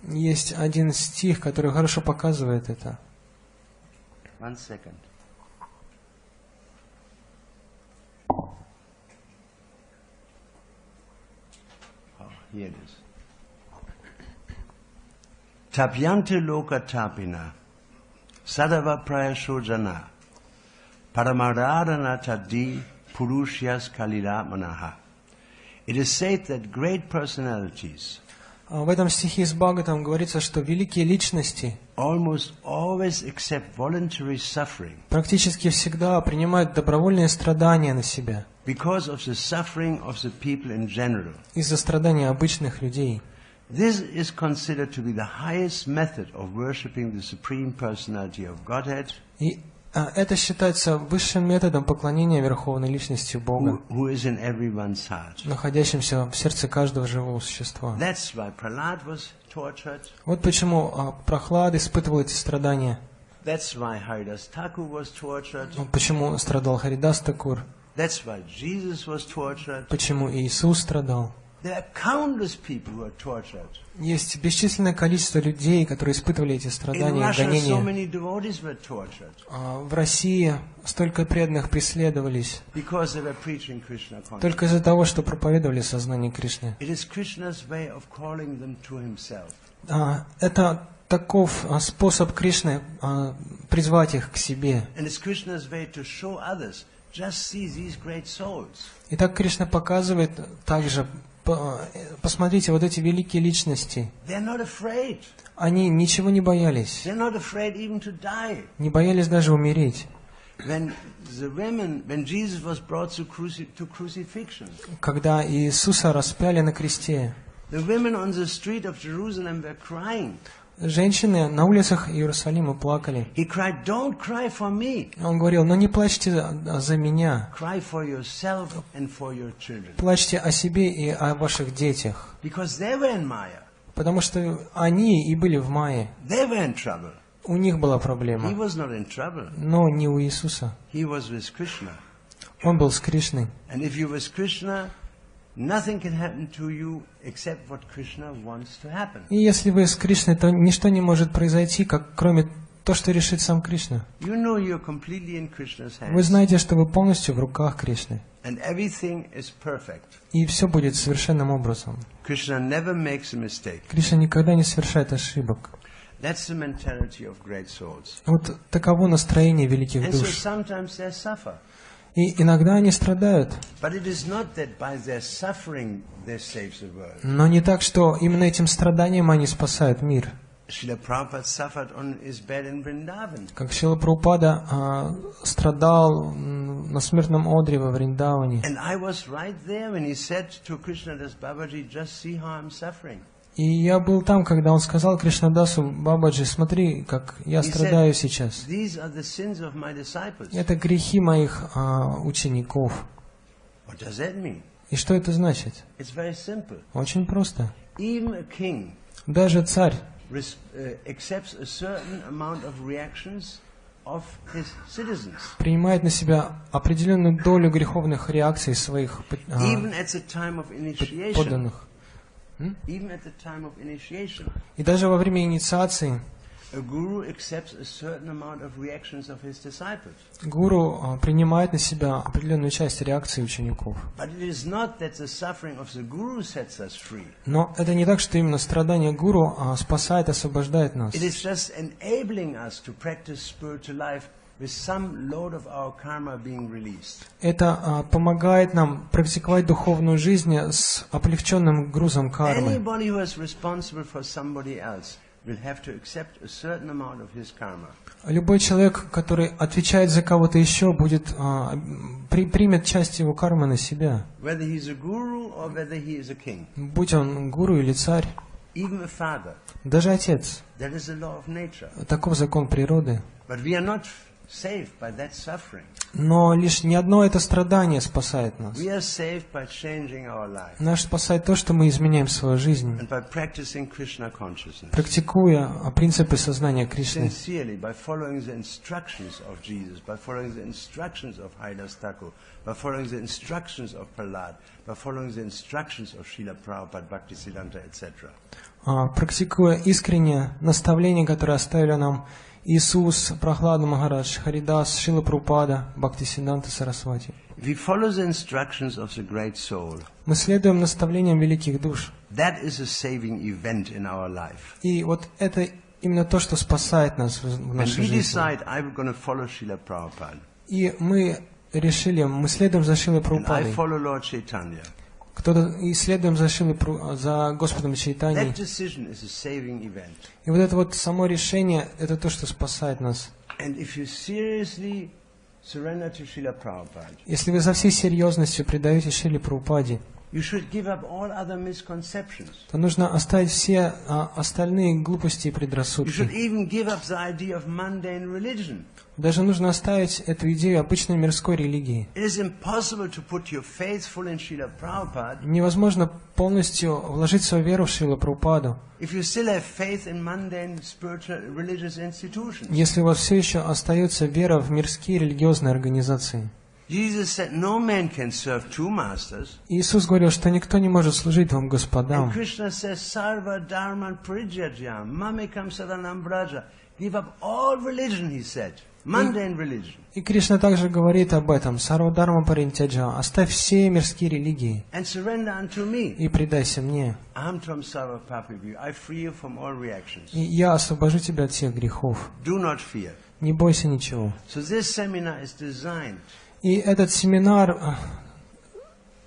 Есть один стих, который хорошо показывает это. One second. Oh, here it is. Tapyante loka tapina, sadava prayasojana, paramaradana tadi purushyas kalilamanaha. It is said that great personalities В этом стихе из Бхагаватам говорится, что великие личности практически всегда принимают добровольные страдания на себя из-за страданий обычных людей. This is considered to be the highest method of worshipping the Supreme Personality of Godhead, И а, это считается высшим методом поклонения Верховной Личности Бога, who, who is in everyone's heart. находящимся в сердце каждого живого существа. That's why Prahlad was tortured. Вот почему а, Прохлад испытывал эти страдания. That's why Haridas Thakur was tortured. Вот почему страдал Харидас Такур. That's why Jesus was tortured. Почему Иисус страдал. Есть бесчисленное количество людей, которые испытывали эти страдания гонения. А В России столько преданных преследовались только из-за того, что проповедовали сознание Кришны. Это таков а, способ Кришны а, призвать их к себе. Итак, Кришна показывает также, посмотрите, вот эти великие личности, они ничего не боялись, не боялись даже умереть. Когда Иисуса распяли на кресте, женщины на улицах Иерусалима плакали. He cried, Don't cry for me. Он говорил, ну не плачьте за меня, Cry for yourself and for your children. плачьте о себе и о ваших детях. Because they were in Maya. Потому что они и были в мае. They were in trouble. У них была He проблема, was not in trouble. но не у Иисуса. He was with Krishna. Он был с Кришной. And if you what Krishna. И если вы с Кришной, то ничто не может произойти, как кроме то, что решит сам Кришна. Вы знаете, что вы полностью в руках Кришны. And everything is perfect. И все будет совершенным образом. Krishna never makes a mistake. Кришна никогда не совершает ошибок. That's the mentality of great souls. Вот таково настроение великих And so душ. И иногда они страдают. Но не так, что именно этим страданием они спасают мир. Как Шила Прабхупада а, страдал на смертном одре во Вриндаване. И я был там, когда он сказал Кришнадасу, Бабаджи, смотри, как я страдаю сейчас. Это грехи моих а, учеников. И что это значит? Очень просто. Даже царь uh, принимает на себя определенную долю греховных реакций своих а, подданных. И даже во время инициации A guru accepts a certain amount of reactions of his disciples. гуру а, принимает на себя определенную часть реакций учеников. But it is not that the suffering of the guru sets us free. Но это не так, что именно страдание гуру а, спасает, освобождает нас. Это а, помогает нам практиковать духовную жизнь с облегченным грузом кармы. Любой человек, который отвечает за кого-то еще, будет а, при- примет часть его кармы на себя. Будь он гуру или царь, даже отец. Таков закон природы. Но лишь не одно это страдание спасает нас. Нас спасает то, что мы изменяем свою жизнь, практикуя а, принципы сознания Кришны, by following the instructions of Prahlad, by following the instructions of Srila Prabhupada, Bhaktisiddhanta, etc. А, практикуя искренне наставления, которые оставили нам Иисус, Прохлада Махарадж, Харидас, Шила Прупада, Бхактисиданта Сарасвати. We follow the instructions of the Great Soul, Мы следуем наставлениям великих душ. that is a saving event in our life. И вот это именно то, что спасает нас в нашей we жизни. decide, I'm going to follow Srila Prabhupada, И мы решили, мы следуем за Шилой and Прабхупадой. Кто-то и следуем за Шилой Пру- за Господом Чайтани. И вот это вот само решение, это то, что спасает нас. Если вы за всей серьезностью предаете Шиле Прабхупаде, то нужно оставить все а, остальные глупости и предрассудки. Даже нужно оставить эту идею обычной мирской религии. Невозможно полностью вложить свою веру в Шилу Прабхупаду, если у вас все еще остается вера в мирские религиозные организации. Иисус говорил, что никто не может служить вам And господам. Give up all religion, he said. И Кришна также говорит об этом. Сарвадарма Паринтяджа. Оставь все мирские религии и предайся мне. И я освобожу тебя от всех грехов. Не бойся ничего. И этот семинар, э, is designed in such a way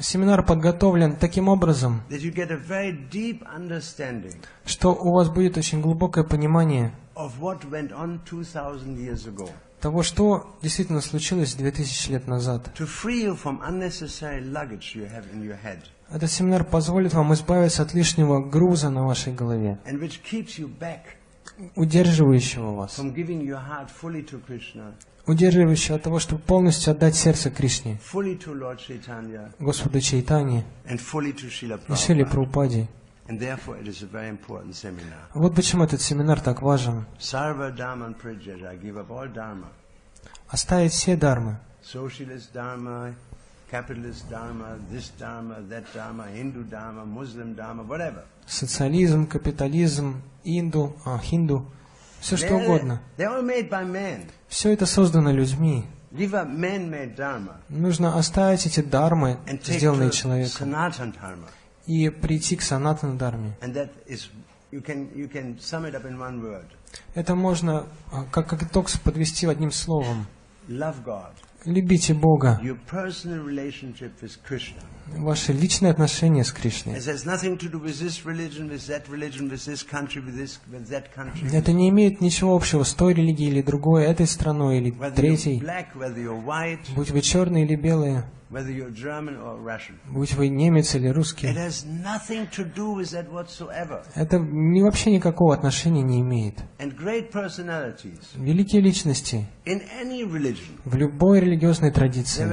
семинар подготовлен таким образом, что у вас будет очень глубокое понимание of what went on 2000 years ago. того, что действительно случилось 2000 лет назад. Этот семинар позволит вам избавиться от лишнего груза на вашей голове, удерживающего вас, удерживающего от того, чтобы полностью отдать сердце Кришне, Господу Srila и Prabhupada. Прабхупаде. And therefore it is a very important seminar. Вот почему этот семинар так важен. Sarva Dharma Prajaja, give up all Dharma. Оставить все дармы. Socialist Dharma, capitalist Dharma, this Dharma, that Dharma, Hindu Dharma, Muslim Dharma, whatever. Социализм, капитализм, инду, а, хинду, все что угодно. Все это создано людьми. Нужно оставить эти дармы, сделанные человеком, и прийти к санатана дарме. Это можно а, как, как итог подвести одним словом. Любите Бога, Ваши личные отношения с Кришной. Это не имеет ничего общего с той религией или другой, этой страной или третьей. Будь вы черные или белые, будь вы немец или русский. Это вообще никакого отношения не имеет. Великие личности в любой религиозной традиции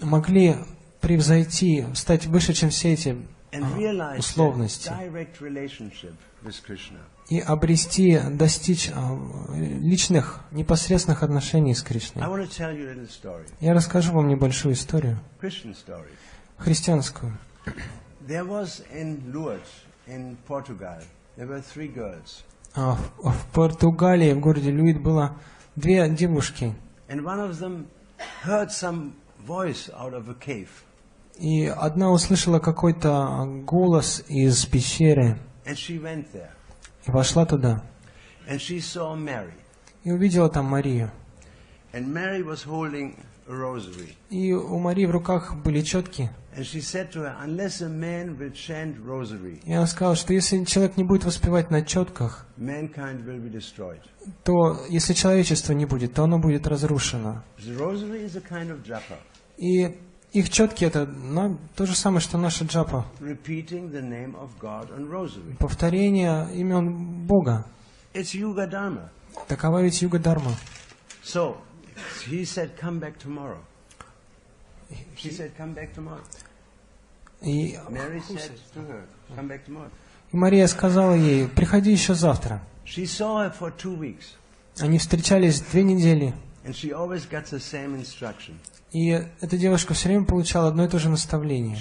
were могли превзойти, стать выше, чем все эти а, условности. и обрести, достичь а, личных, непосредственных отношений с Кришной. Я расскажу вам небольшую историю, христианскую. А, В в Португалии, в городе Люид, было две девушки, voice out of a cave, и одна услышала какой-то голос из пещеры and she went there, и вошла туда, and she saw Mary, и увидела там Марию. and Mary was holding a rosary, И у Марии в руках были четки, and she said to her, "Unless a man will chant rosary, и она сказала, что если человек не будет воспевать на четках, mankind will be destroyed." то если человечество не будет, то оно будет разрушено. The rosary is a kind of japa, И их четки это ну, то же самое, что наша джапа. Повторение имен Бога. Такова ведь юга Дарма. So he said, Come back tomorrow. She said, Come back tomorrow. И, Mary said to her, Come back tomorrow. и Мария сказала ей, приходи еще завтра. She saw her for two weeks, Они встречались две недели. and she always got the same instruction. И эта девушка все время получала одно и то же наставление.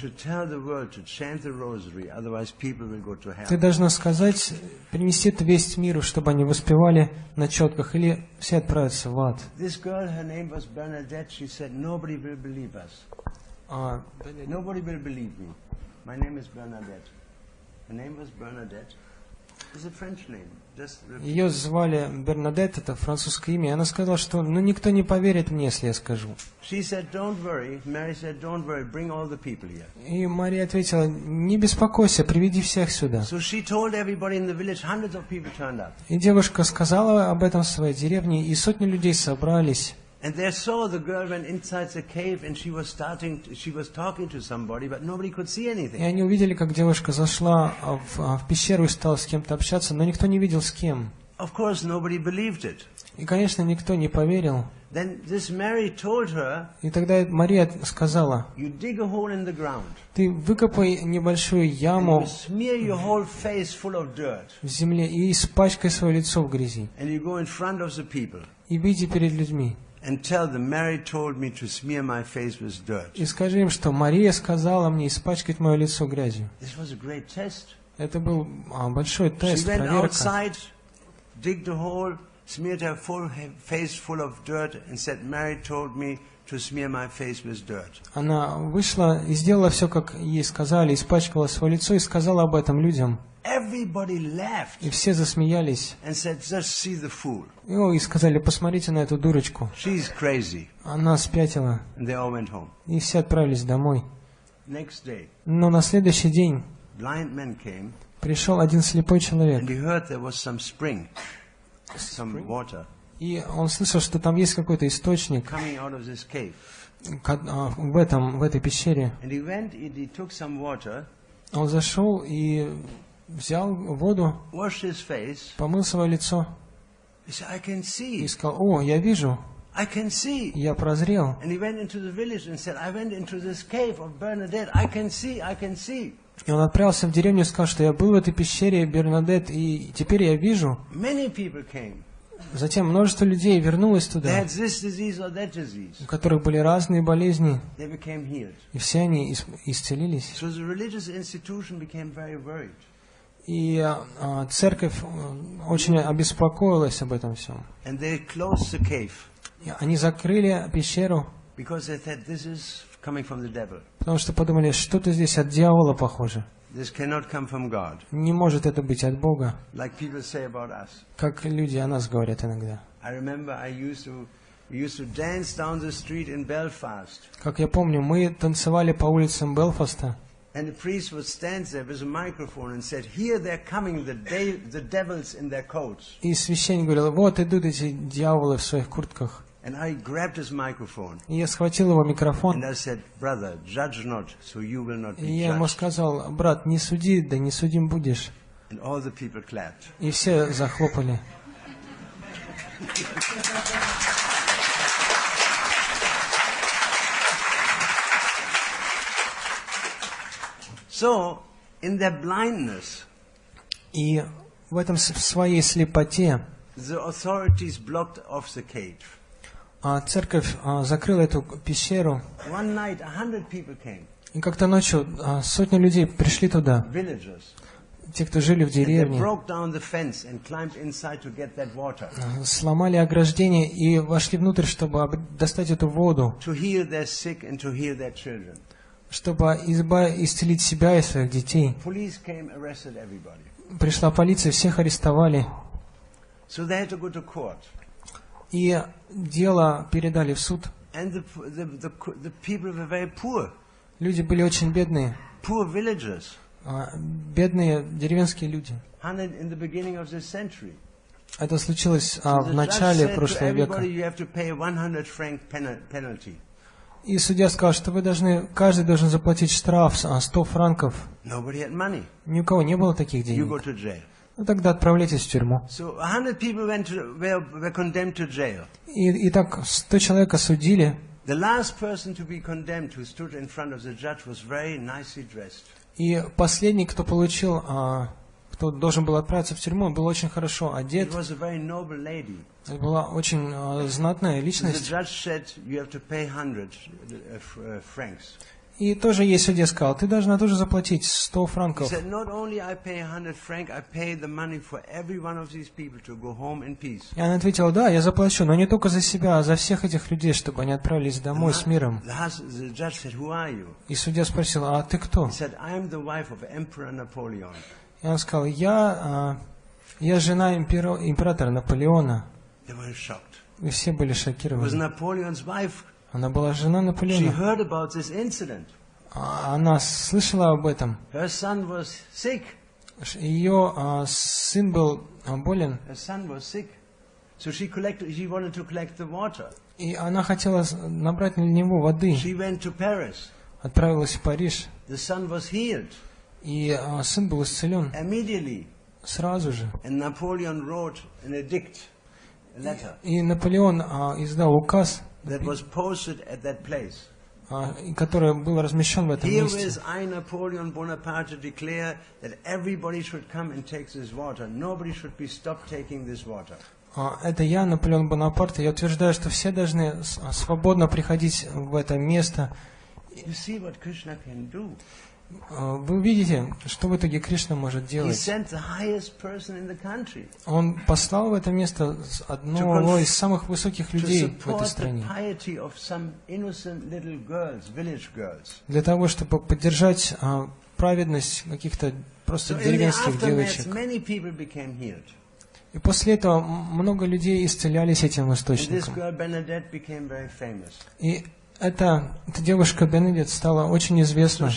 Ты должна сказать, принести это весть миру, чтобы они воспевали на четках, или все отправятся в ад. А, Nobody will believe me. My name is Bernadette. Her name was Bernadette. Ее звали Бернадет, это французское имя, и она сказала, что ну никто не поверит мне, если я скажу. И Мария ответила, не беспокойся, приведи всех сюда. И девушка сказала об этом в своей деревне, и сотни людей собрались. And they saw the girl went inside the cave and she was starting, she was talking to somebody, but nobody could see И anything. они увидели, как девушка зашла а, в, а, в пещеру и стала с кем-то общаться, но никто не видел с кем. Of course, nobody believed it. И, конечно, никто не поверил. Then this Mary told her, И тогда Мария сказала, You dig a hole in the ground. ты выкопай небольшую яму в земле и испачкай свое лицо в грязи. And you go in front of the people И выйди перед людьми. And tell them, Mary told me to smear my face with dirt. И скажи им, что Мария сказала мне испачкать мое лицо грязью. This was a great test. Это был а, большой She тест, went проверка. outside, digged a hole, smeared her full he- face full of dirt, and said, Mary told me Она вышла и сделала все, как ей сказали, испачкала свое лицо и сказала об этом людям. И все засмеялись. И, сказали, посмотрите на эту дурочку. Она спятила. И все отправились домой. Но на следующий день пришел один слепой человек. И он слышал, что там есть какой-то источник а, в, этом, в этой пещере. Он зашел и взял воду, помыл свое лицо и сказал, о, я вижу, я прозрел. И он отправился в деревню и сказал, что я был в этой пещере Бернадет, и теперь я вижу. Затем множество людей вернулось туда, у которых были разные болезни, и все они ис- исцелились. И а, а, церковь э, очень обеспокоилась об этом всем. И они закрыли пещеру, потому что подумали, что-то здесь от дьявола похоже. This cannot come from God. Не может это быть от Бога, Like people say about us. как люди о нас говорят иногда. I remember I used to, we used to dance down the street in Belfast. Как я помню, мы танцевали по улицам Белфаста, And the priest would stand there with a microphone and said, Here they're coming, the, de- the devils in their coats. и священник говорил, вот идут эти дьяволы в своих куртках. And I grabbed his microphone И я схватил его микрофон, and I said, Brother, judge not, so you will not и be я ему сказал, брат, не суди, да не судим будешь. And all the people clapped. И все захлопали. So, in their blindness, И в этом в своей слепоте the authorities blocked off the cave. А, церковь а, закрыла эту пещеру. И как-то ночью а, сотни людей пришли туда, те, кто жили в деревне, сломали ограждение и вошли внутрь, чтобы об- достать эту воду, чтобы изба- исцелить себя и своих детей. Пришла полиция, всех арестовали. И дело передали в суд. The, the, the, Люди были очень бедные. а, Бедные деревенские люди. Это случилось а, в начале прошлого века. everybody, you have to pay a 100 franc pena- penalty. И судья сказал, что вы должны, каждый должен заплатить штраф а, 100 франков. Nobody had money. Ни у кого не было таких денег. Ну тогда отправляйтесь в тюрьму. И, и так 100 человек осудили. И последний, кто получил, а, кто должен был отправиться в тюрьму, был очень хорошо одет. Это была очень а, знатная личность. Judge said, you have to pay 100 f- francs. И тоже ей судья сказал, ты должна тоже заплатить 100 He франков. said, not only I pay 100 franc, I pay the money for every one of these people to go home in peace. И она ответила, да, я заплачу, но не только за себя, а за всех этих людей, чтобы они отправились домой с миром. И судья спросил, а ты кто? И он сказал, я, а, я жена императора Наполеона. И все были шокированы. Она была жена She Наполеона. heard about this incident. А Она слышала об этом. Her son was sick. Ш- Ее а, сын был а, болен, Her son was sick. So she collected, she wanted to collect the water. и она хотела набрать для него воды. She went to Paris. Отправилась в Париж, The son was healed и а, сын был исцелен immediately. сразу же. And Napoleon wrote an edict, a letter, И Наполеон а, издал указ, that was posted at that place. а, и который был размещен в этом месте. Herewith I, Napoleon Bonaparte, declare that everybody should come and take this water. Nobody should be stopped taking this water. А, Это я, Наполеон Бонапарт, я утверждаю, что все должны а, свободно приходить в это место. А, Вы видите, что в итоге Кришна может делать. Он послал в это место одного из самых высоких людей в этой стране. Для того, чтобы поддержать а, праведность каких-то просто деревенских девочек. И после этого много людей исцелялись этим источником. И эта, эта девушка Бенедикт стала очень известна.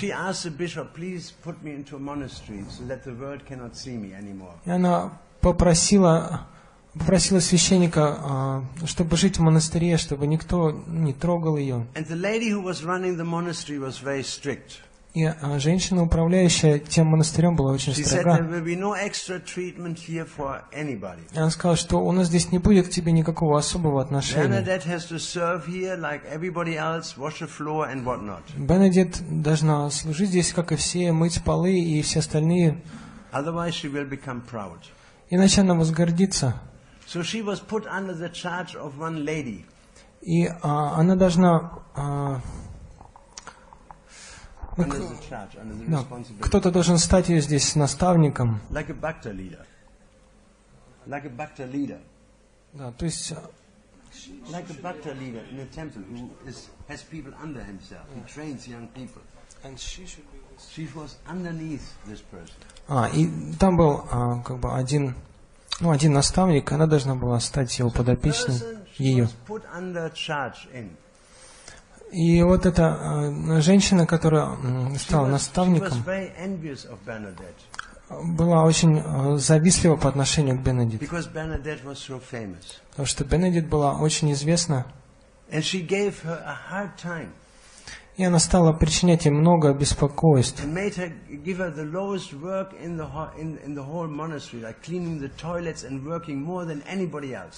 И она попросила, попросила священника, а, чтобы жить в монастыре, чтобы никто не трогал ее. И а, женщина, управляющая тем монастырем, была очень строга. она сказала, что у нас здесь не будет к тебе никакого особого отношения. Бенедикт должна служить здесь, как и все, мыть полы и все остальные, Otherwise she will become proud. иначе она возгордится. So she was put under the charge of one lady. И а, она должна... а, ну, Under к- the charge, under the да, кто-то должен стать ее здесь наставником. Да, то есть а, Like a bhakta leader in a temple who is, has people under himself. He trains young people. She was underneath this person. А, и там был а, как бы один, ну, один наставник, она должна была стать его подопечной, she ее. was put under charge in. И вот эта а, женщина, которая стала наставником, была очень а, завистлива по отношению к famous. Потому что Бенедикт была очень известна, And she gave her a hard time и она стала причинять ей много беспокойств.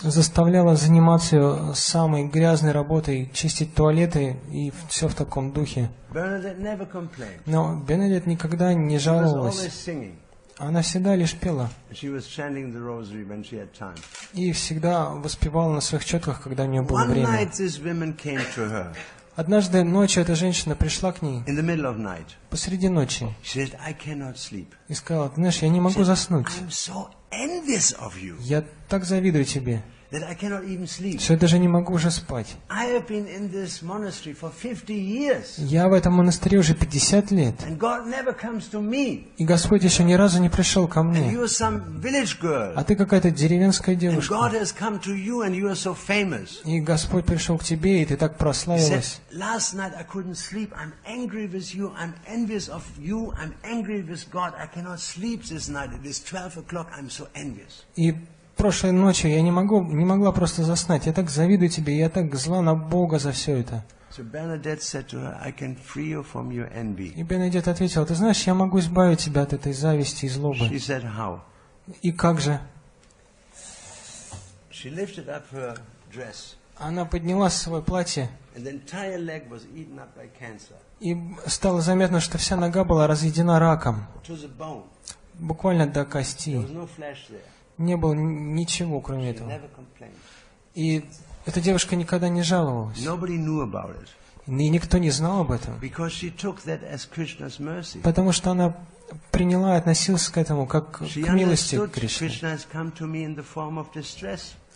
Заставляла заниматься ее самой грязной работой, чистить туалеты и все в таком духе. Но Бенедикт никогда не жаловалась. Она всегда лишь пела. И всегда воспевала на своих четках, когда у нее было время. Однажды ночью эта женщина пришла к ней night. посреди ночи She said, "I cannot sleep. и сказала, «Ты знаешь, я не могу заснуть. So Я так завидую тебе, that I cannot even sleep. что я даже не могу уже спать. I have been in this monastery for 50 years, Я в этом монастыре уже 50 лет, and God never comes to me. и Господь еще ни разу не пришел ко мне. А ты какая-то деревенская девушка. God has come to you, and you are so famous." И Господь пришел к тебе, и ты так прославилась. last night I couldn't sleep. I'm angry with you. I'm envious of you. I'm angry with God. I cannot sleep this night. It is 12 o'clock. I'm so envious. И прошлой ночью я не, могу, не могла просто заснуть. Я так завидую тебе, я так зла на Бога за все это. И Бенедикт ответил, ты знаешь, я могу избавить тебя от этой зависти и злобы. И как же? Она подняла свое платье, и стало заметно, что вся нога была разъедена раком, буквально до There Не было ничего, кроме этого. И эта девушка никогда не жаловалась. И никто не знал об этом. Потому что она приняла и относилась к этому как к милости Кришны.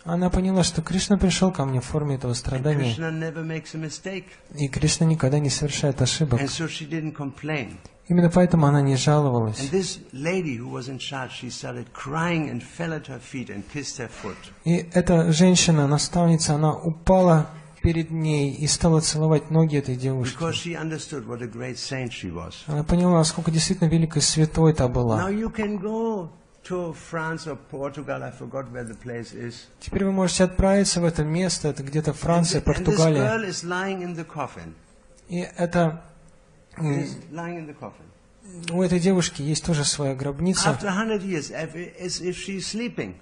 Она поняла, что Кришна пришел ко мне в форме этого страдания. И Кришна никогда не совершает ошибок. Именно поэтому она не жаловалась. И эта женщина, наставница, она упала перед ней и стала целовать ноги этой девушки. Она поняла, насколько действительно великой святой та была. To France or Portugal, I forgot where the place is. Теперь вы можете отправиться в это место, это где-то Франция, th- and this Португалия. girl is lying in the coffin. И это lying in the coffin. у этой девушки есть тоже своя гробница. After 100 years, as if she's sleeping.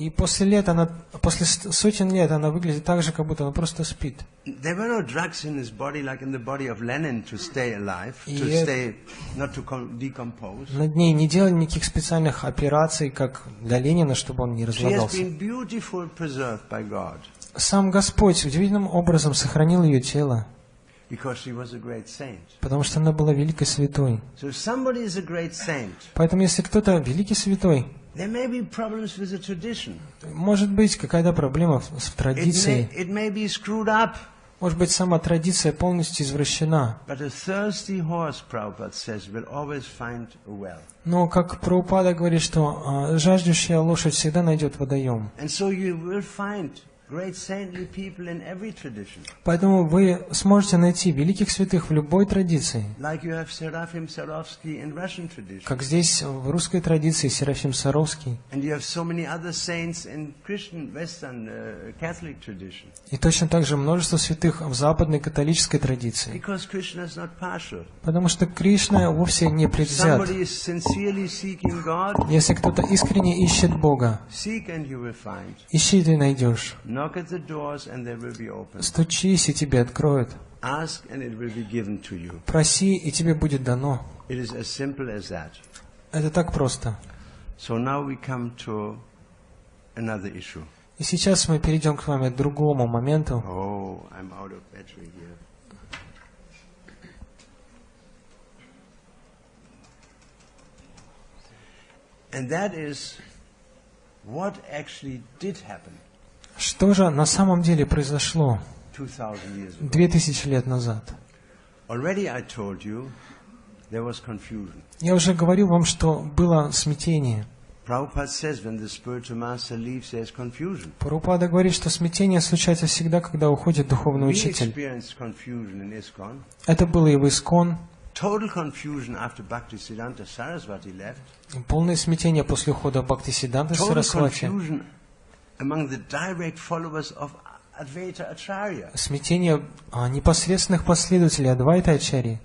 И после лет она, после сотен лет она выглядит так же, как будто она просто спит. There were no drugs in his body like in the body of Lenin to stay alive, to Yeah. stay, not to com- decompose. Над ней не делали никаких специальных операций, как для Ленина, чтобы он не She has разлагался. been beautifully preserved by God Сам Господь удивительным образом сохранил ее тело, потому что она была великой святой. Поэтому если кто-то великий святой, может быть какая-то проблема в- с традицией, может быть сама традиция полностью извращена. Но, как Прабхупада говорит, что а, жаждущая лошадь всегда найдет водоем. Поэтому вы сможете найти великих святых в любой традиции. Как здесь в русской традиции Серафим Саровский. Uh. И точно так же множество святых в западной католической традиции. Потому что Кришна вовсе не предвзят. Если кто-то искренне ищет Бога, ищи и ты найдешь. Knock at the doors and they will be opened. Стучись, и тебе откроют. Ask and it will be given to you. Проси, и тебе будет дано. It is as simple as that. Это так просто. So now we come to another issue. И сейчас мы перейдем к вами к другому моменту. Oh, I'm out of battery here. And that is what actually did happen Что же на самом деле произошло 2,000 years ago. две тысячи лет назад? Я уже говорил вам, что было смятение. Прабхупада говорит, что смятение случается всегда, когда уходит духовный учитель. Это было и в Искон. Полное смятение после ухода Бхактисиданта Total Сарасвати. Смятение а, непосредственных последователей Адвайта Ачари.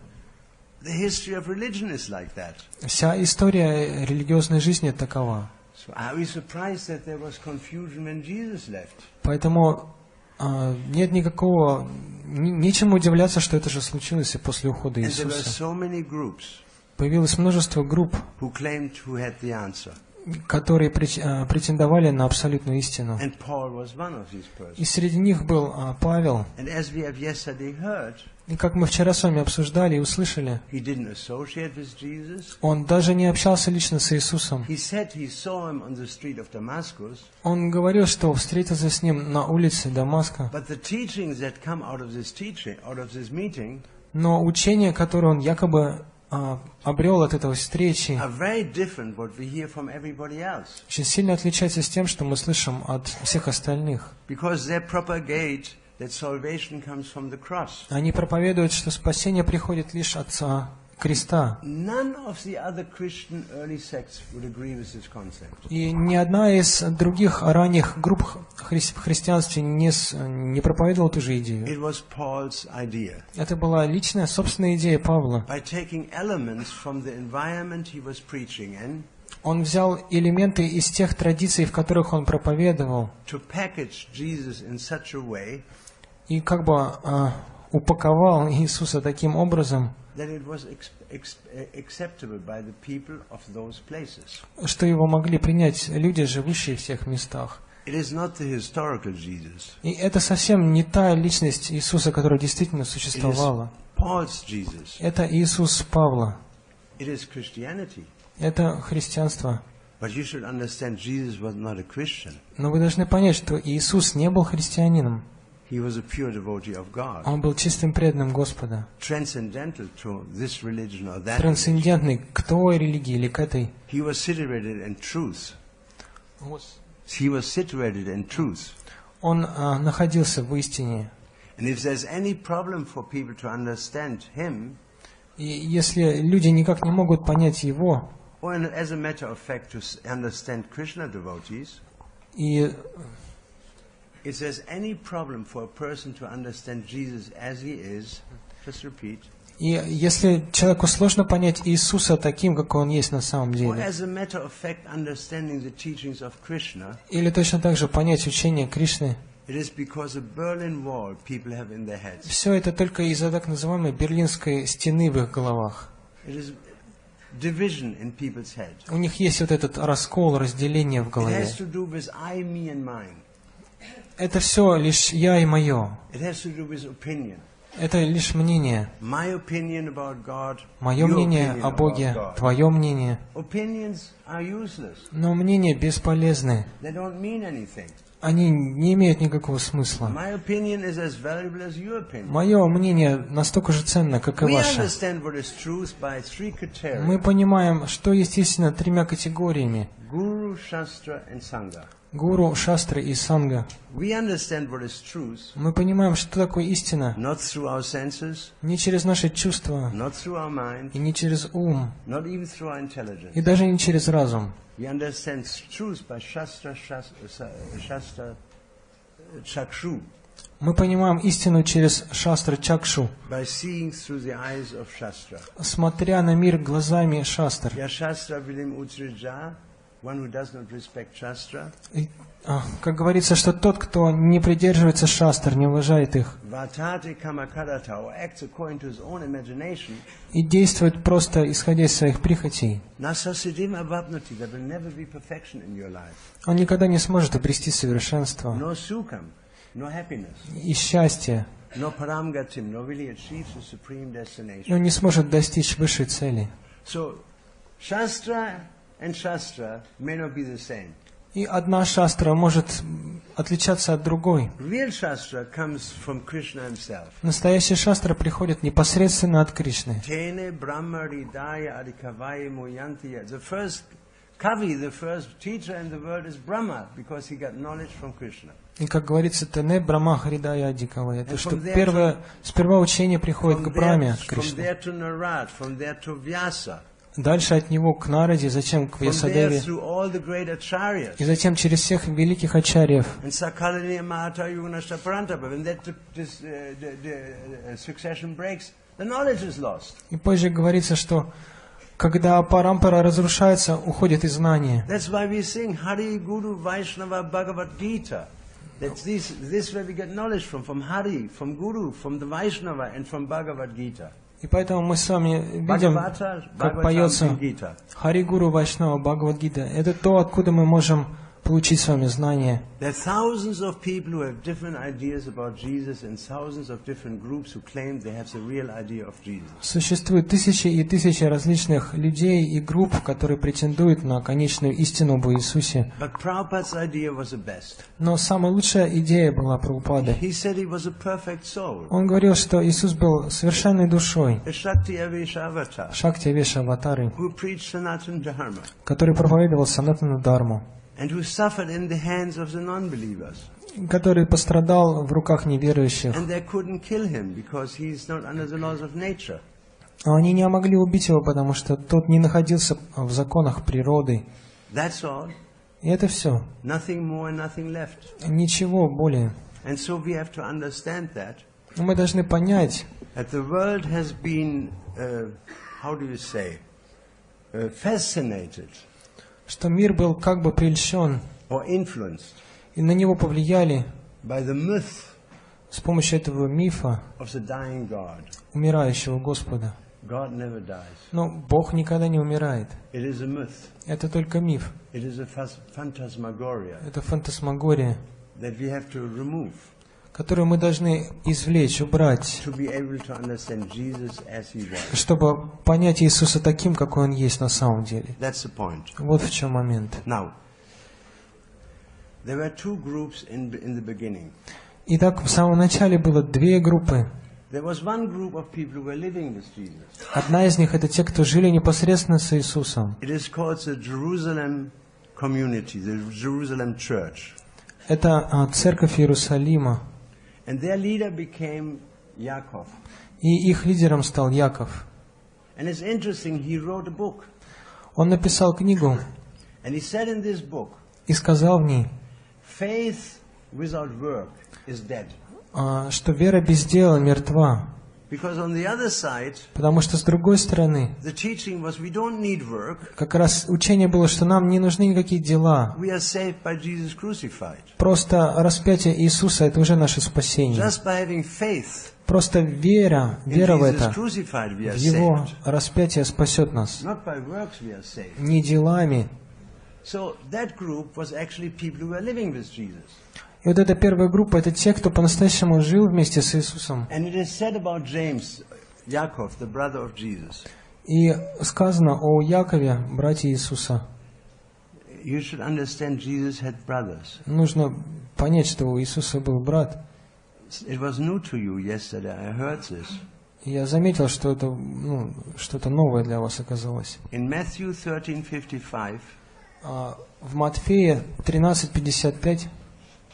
The history of religion is like that. Вся история религиозной жизни такова. So are we surprised that there was confusion when Jesus left? Поэтому нет никакого... Нечему удивляться, что это же случилось и после ухода Иисуса. Появилось множество групп, которые прет- а, претендовали на абсолютную истину. И среди них был а, Павел. И как мы вчера с вами обсуждали и услышали, он даже не общался лично с Иисусом. Он говорил, что встретился с ним на улице Дамаска. Но учение, которое он якобы а, обрел от этой встречи, очень сильно отличается с тем, что мы слышим от всех остальных. Они проповедуют, что спасение приходит лишь от а, креста. И ни одна из других ранних групп хри- в христианстве не, не проповедовала ту же идею. It was Paul's idea. Это была личная, собственная идея Павла. Он взял элементы из тех традиций, в которых он проповедовал, и как бы а, упаковал Иисуса таким образом, что его могли принять люди, живущие в тех местах. И это совсем не та личность Иисуса, которая действительно существовала. Это Иисус Павла. Это христианство. Но вы должны понять, что Иисус не был христианином. He was a pure devotee of God, Он был чистым преданным Господа. transcendental to this religion or that. Трансцендентный к той религии или к этой. He was situated in truth. He was situated in truth. Он а, находился в истине. And if there's any problem for people to understand him, И если люди никак не могут понять его, or as a matter of fact, to understand Krishna devotees, и if there's any problem for a person to understand Jesus as he is, just repeat, И если человеку сложно понять Иисуса таким, какой он есть на самом деле, или точно так же понять учение Кришны, все это только из-за так называемой Берлинской стены в их головах. У них есть вот этот раскол, разделение в голове. Это все лишь я и мое. Это лишь мнение. Мое мнение о Боге, твое мнение. Но мнения бесполезны. Они не имеют никакого смысла. Мое мнение настолько же ценно, как и ваше. Мы понимаем, что истина тремя категориями. Guru, Shastra and Sangha. Гуру, шастры и санга. Мы понимаем, что такое истина не через наши чувства и не через ум, и даже не через разум. Мы понимаем истину через шастры чакшу, смотря на мир глазами шастр. И, а, как говорится, что тот, кто не придерживается шастр, не уважает их, и действует просто исходя из своих прихотей, он никогда не сможет обрести совершенство и счастье, и он не сможет достичь высшей цели. Shastra and Shastra may not be the same. И одна шастра может отличаться от другой. Real Shastra comes from Krishna himself. Настоящая шастра приходит непосредственно от Кришны. Tene Brahma Ridaya Adikavaya Muyantiya. The first Kavi, the first teacher in the world is Brahma because he got knowledge from Krishna. И как говорится, Тене Брама Хридая Адикава. Это что первое, сперва учение приходит к Браме от Кришны. Дальше от него к Нараде, затем к Вьясадеве. И затем через всех великих ачарьев. Uh, uh. И позже говорится, что когда парампара разрушается, уходит и знание. That's this, this where we get knowledge from, from Hari, from Guru, from the Vaishnava, and from Bhagavad Gita. И поэтому мы с вами видим, как поется Bhagavatam Gita. Хари Гуру Вайшнава Бхагавадгита. Это то, откуда мы можем получить с вами знания. Существует тысячи и тысячи различных людей и групп, которые претендуют на конечную истину об Иисусе. Но самая лучшая идея была Прабхупады. Он говорил, что Иисус был совершенной душой, Шакти Веша Аватары, который проповедовал Санатану Дарму, and who suffered in the hands of the non-believers. который пострадал в руках неверующих. And they couldn't kill him because he's not under the laws of nature. Но они не могли убить его, потому что тот не находился в законах природы. That's all. И это все. Nothing more, nothing left. Ничего более. And so we have to understand that, Но мы должны понять, that что мир был как бы прельщен, и на него повлияли с помощью этого мифа умирающего Господа. Но Бог никогда не умирает. Это только миф. Это фантасмагория, которую мы должны извлечь, убрать, чтобы понять Иисуса таким, какой Он есть на самом деле. Вот в чем момент. Итак, в самом начале было две группы. Одна из них это те, кто жили непосредственно с Иисусом. Это а, церковь Иерусалима. And their leader became Yaakov. И их лидером стал Яков. And it's interesting, he wrote a book. Он написал книгу And he said in this book, и сказал в ней, faith without work is dead. а, что вера без дела мертва. Потому что с другой стороны, как раз учение было, что нам не нужны никакие дела. Просто распятие Иисуса – это уже наше спасение. Просто вера, вера в это, в Его распятие спасет нас. Не делами. И вот эта первая группа – это те, кто по-настоящему жил вместе с Иисусом. И сказано о Якове, брате Иисуса. Нужно понять, что у Иисуса был брат. Я заметил, что это ну, что-то новое для вас оказалось. In Matthew 13:55, А, В Матфея 13.55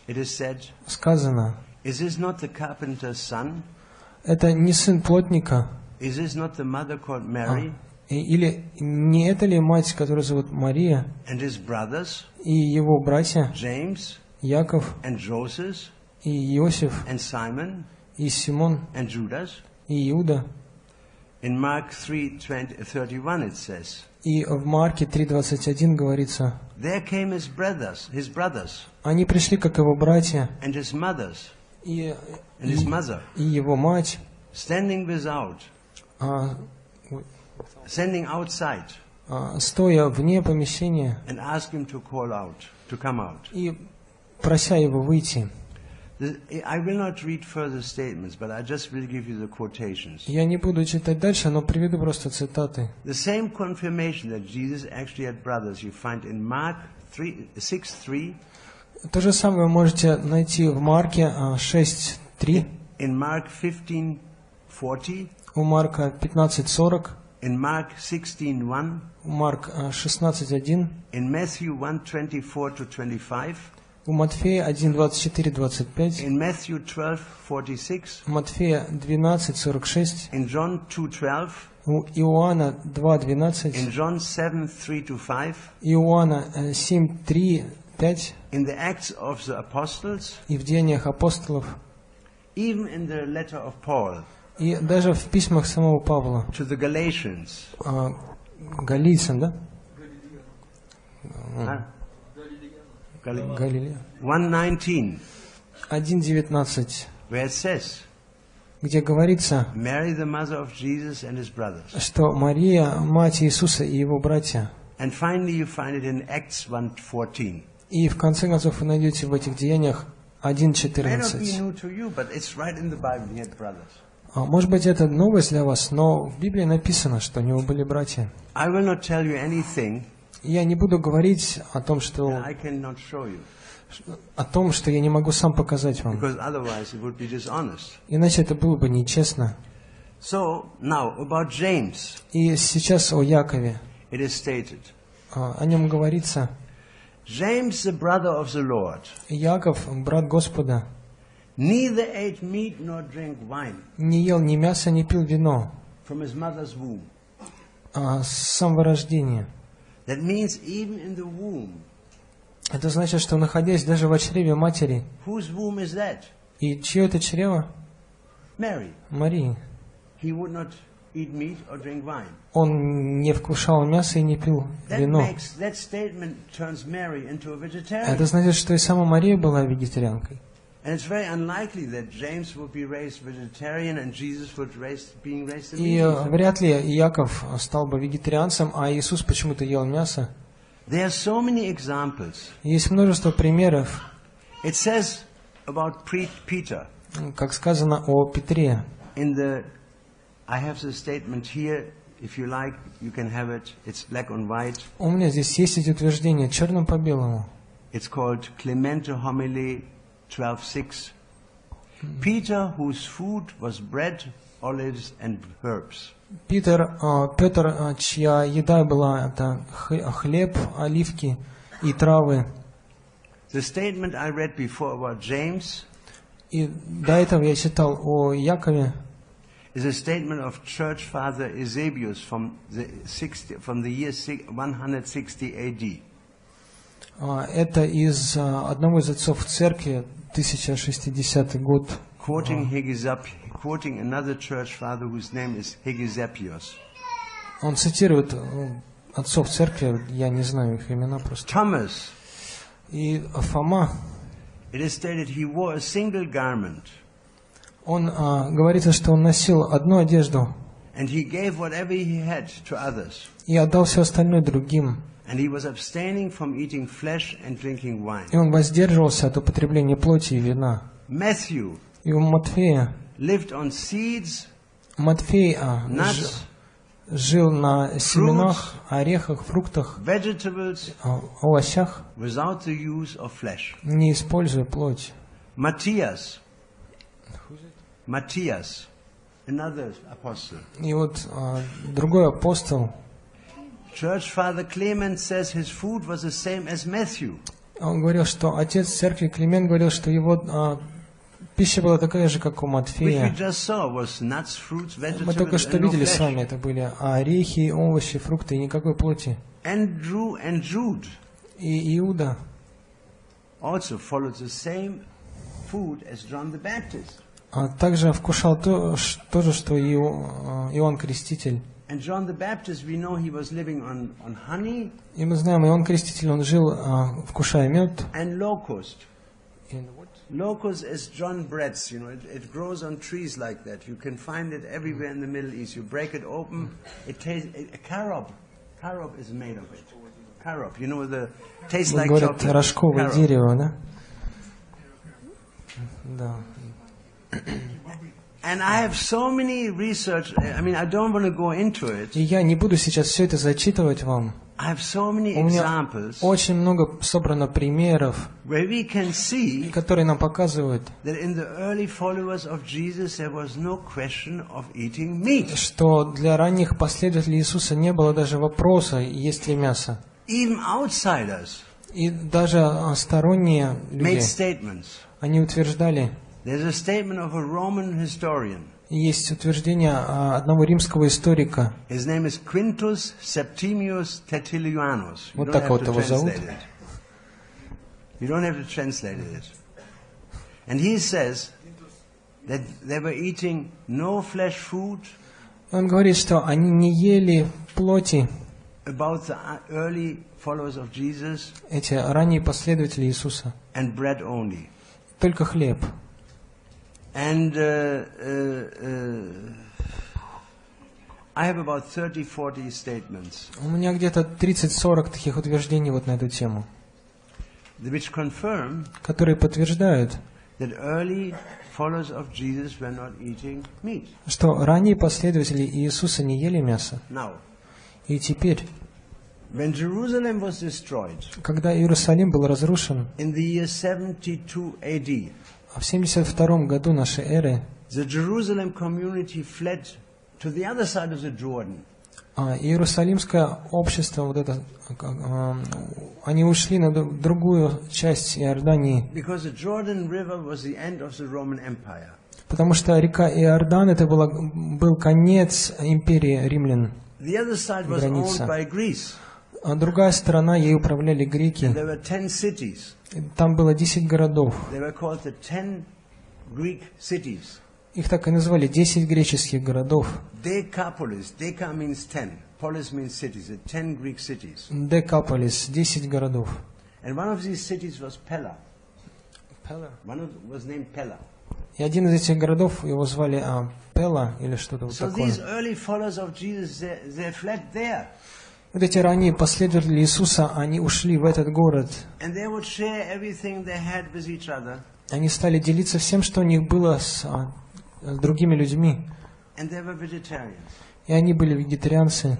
it is said, сказано, "Is this not the carpenter's son? это не сын плотника, Is this not the mother called Mary и- или не это ли мать, которую зовут Мария, and his brothers и его братья James Яков, and Joseph и Иосиф, and Simon и Симон, and Judas?" и Иуда? In Mark 3:31 it says, И в Марке 3.21 говорится, "There came his brothers, his brothers они пришли, как его братья, и, и, и его мать, а, а, стоя вне помещения and ask him to call out, to come out." и прося его выйти. The- I will not read further statements, but I just will give you the quotations. Я не буду читать дальше, но приведу просто цитаты. The same confirmation that Jesus actually had brothers you find in Mark 3, 6 3, То же самое вы можете найти в Марке а, 6.3, in Mark 15 40, у Марка 15.40, in Mark 16 1, у Марк а, 16.1, in Matthew 1 24 to 25, У Матфея 1.24.25, in Matthew 12 46, у Матфея 12.46, in John 2 12, у Иоанна in 2.12, John 7 3 to 5, Иоанна э, 7.3, 5 in the Acts of the Apostles, и в Деяниях апостолов, even in the letter of Paul и даже в письмах самого Павла, to the Galatians. а, галийцам, да? Huh? Галилея. 119, 1.19, where it says, где говорится, что Мария, мать Иисуса и его братья. And finally, you find it in Acts 1.14. И в конце концов вы найдете в этих деяниях May not be 1.14. new to you, but it's right in the Bible. He had brothers. А, Может быть, это новость для вас, но в Библии написано, что у него были братья. Я не буду говорить о том, что, о том, что я не могу сам показать вам. Иначе это было бы нечестно. So, now, about James, И сейчас о Якове. it is stated, А, О нем говорится, James, the brother of the Lord, Яков, брат Господа, neither ate meat nor drank wine не ел ни мяса, ни пил вино from his mother's womb. а, с самого рождения. That means even in the womb. Это значит, что находясь даже в чреве матери, Whose womb is that? и чье это чрево? Mary. Марии. He would not eat meat or drink wine. Он не вкушал мясо и не пил That вино. makes that statement turns Mary into a vegetarian. Это значит, что и сама Мария была вегетарианкой. And it's very unlikely that James would be raised vegetarian and Jesus would raise, being raised a И meat э, eater. вряд ли Яков стал бы вегетарианцем, а Иисус почему-то ел мясо. There are so many examples. Есть множество примеров, It says about pre- Peter как сказано о Петре. in the. I have the statement here. If you like, you can have it. It's black on white. У меня здесь есть эти утверждения черным по белому. It's called Clemente Homily 12:6. Peter, whose food was bread, olives, and herbs. Питер, э, Петр, э, чья еда была это х- хлеб, оливки и травы. The statement I read before about James И до этого я читал о Якове. is a statement of Church Father Eusebius from the 60, from the year si- 160 AD. А, Это из а, одного из отцов церкви, 1060 год. Quoting Hegesipp, quoting another church father whose name is Hegesippus. Он цитирует э, отцов церкви, я не знаю их имена просто. Thomas, И Фома, it is stated he wore a single garment он а, говорится, что он носил одну одежду and he gave whatever he had to others. и отдал все остальное другим. And he was abstaining from eating flesh and drinking wine. И он воздерживался от употребления плоти и вина. Matthew И у Матфея, lived on seeds, Матфей а, ж- nuts, жил на семенах, орехах, фруктах, а, овощах, without the use of flesh. не используя плоть. Matthias, Matthias, another apostle. И вот а, другой апостол, Church Father Clement says his food was the same as Matthew. он говорил, что отец церкви Климент говорил, что его а, пища была такая же, как у Матфея. Мы только что видели с вами, это были орехи, овощи, фрукты и никакой плоти. И Иуда а, также вкушал то, то же, что и а, Иоанн Креститель. And John the Baptist, we know he was living on, on honey И мы знаем, Иоанн Креститель, он жил, а, вкушая мед. and locust. Locust is John breads, you know, it, it grows on trees like that. You can find it everywhere in the Middle East. You break it open, it tastes, a carob. Carob is made of it. Carob, you know, the tastes like Говорят, chocolate. рожковое Carob. дерево, да? Да. And I have so many research, I mean, I don't want to go into it. И я не буду сейчас все это зачитывать вам. I have so many У меня examples очень много собрано примеров, where we can see которые нам показывают, that in the early followers of Jesus there was no question of eating meat. что для ранних последователей Иисуса не было даже вопроса, есть ли мясо. Even outsiders И даже а, сторонние made люди, statements. они утверждали, Есть утверждение а, одного римского историка, Вот так вот его зовут. You don't have to translate it. And he says that they were eating no flesh food он говорит, что они не ели плоти, about the early followers of Jesus эти ранние последователи Иисуса, and bread only. только хлеб. And uh, uh, uh, I have about 30, 40 statements У меня где-то 30-40 таких утверждений вот на эту тему, which confirm которые подтверждают, that early followers of Jesus were not eating meat. что ранние последователи Иисуса не ели мясо. Now, И теперь, when Jerusalem was destroyed когда Иерусалим был разрушен, in the year 72 AD, в 72 году нашей эры, the Jerusalem community fled to the other side of the Jordan. а, Иерусалимское общество, вот это, а, они ушли на другую часть Иордании, Because the Jordan River was the end of the Roman Empire. потому что река Иордан это была, был конец империи римлян. The other side was Граница. А другая сторона, ей управляли And греки. there were 10 cities. Там было 10 городов. They were called the 10 Greek cities. Их так и назвали, 10 греческих городов. Decapolis. Deca means ten. Polis means cities. The ten Greek cities. Декаполис, 10 городов. And one of these cities was Pella. One of, was named Pella. И один из этих городов, его звали а, Пела или что-то вот So такое. these early followers of Jesus, they, they fled there. Вот эти ранние последователи Иисуса, они ушли в этот город. Они стали делиться всем, что у них было с, а, с другими людьми. И они были вегетарианцы.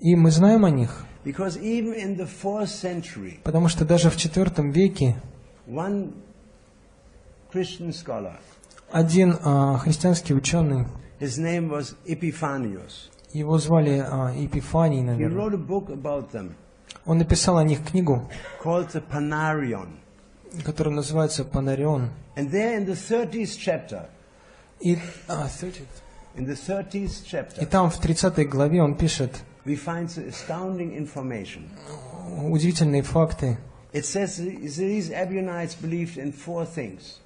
И мы знаем о них, потому что даже в IV веке один а, христианский ученый, его звали а, Епифаний, he наверное, он написал о них книгу, которая называется «Панарион». And there in the 30th chapter, И, а, 30. in the 30th И chapter, там в 30 главе он пишет удивительные факты. It says these Ebionites believed in four things.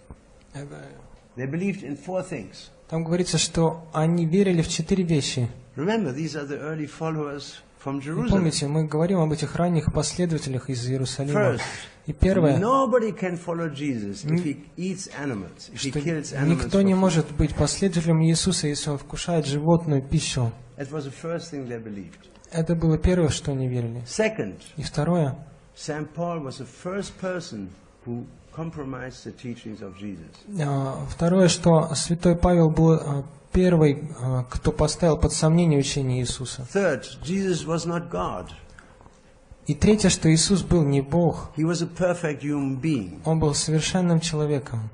They believed in four things. Там говорится, что они верили в четыре вещи. Remember, these are the early followers from И помните, мы говорим об этих ранних последователях из Иерусалима. First, И первое, nobody can follow Jesus if he eats animals, if he что kills animals. никто не может быть последователем Иисуса, если он вкушает животную пищу. That was the first thing they believed. Это было первое, что они верили. Second, И второе, St. Paul was the first person who а, второе, что святой Павел был а, первый, а, кто поставил под сомнение учение Иисуса. И третье, что Иисус был не Бог, Он был совершенным человеком,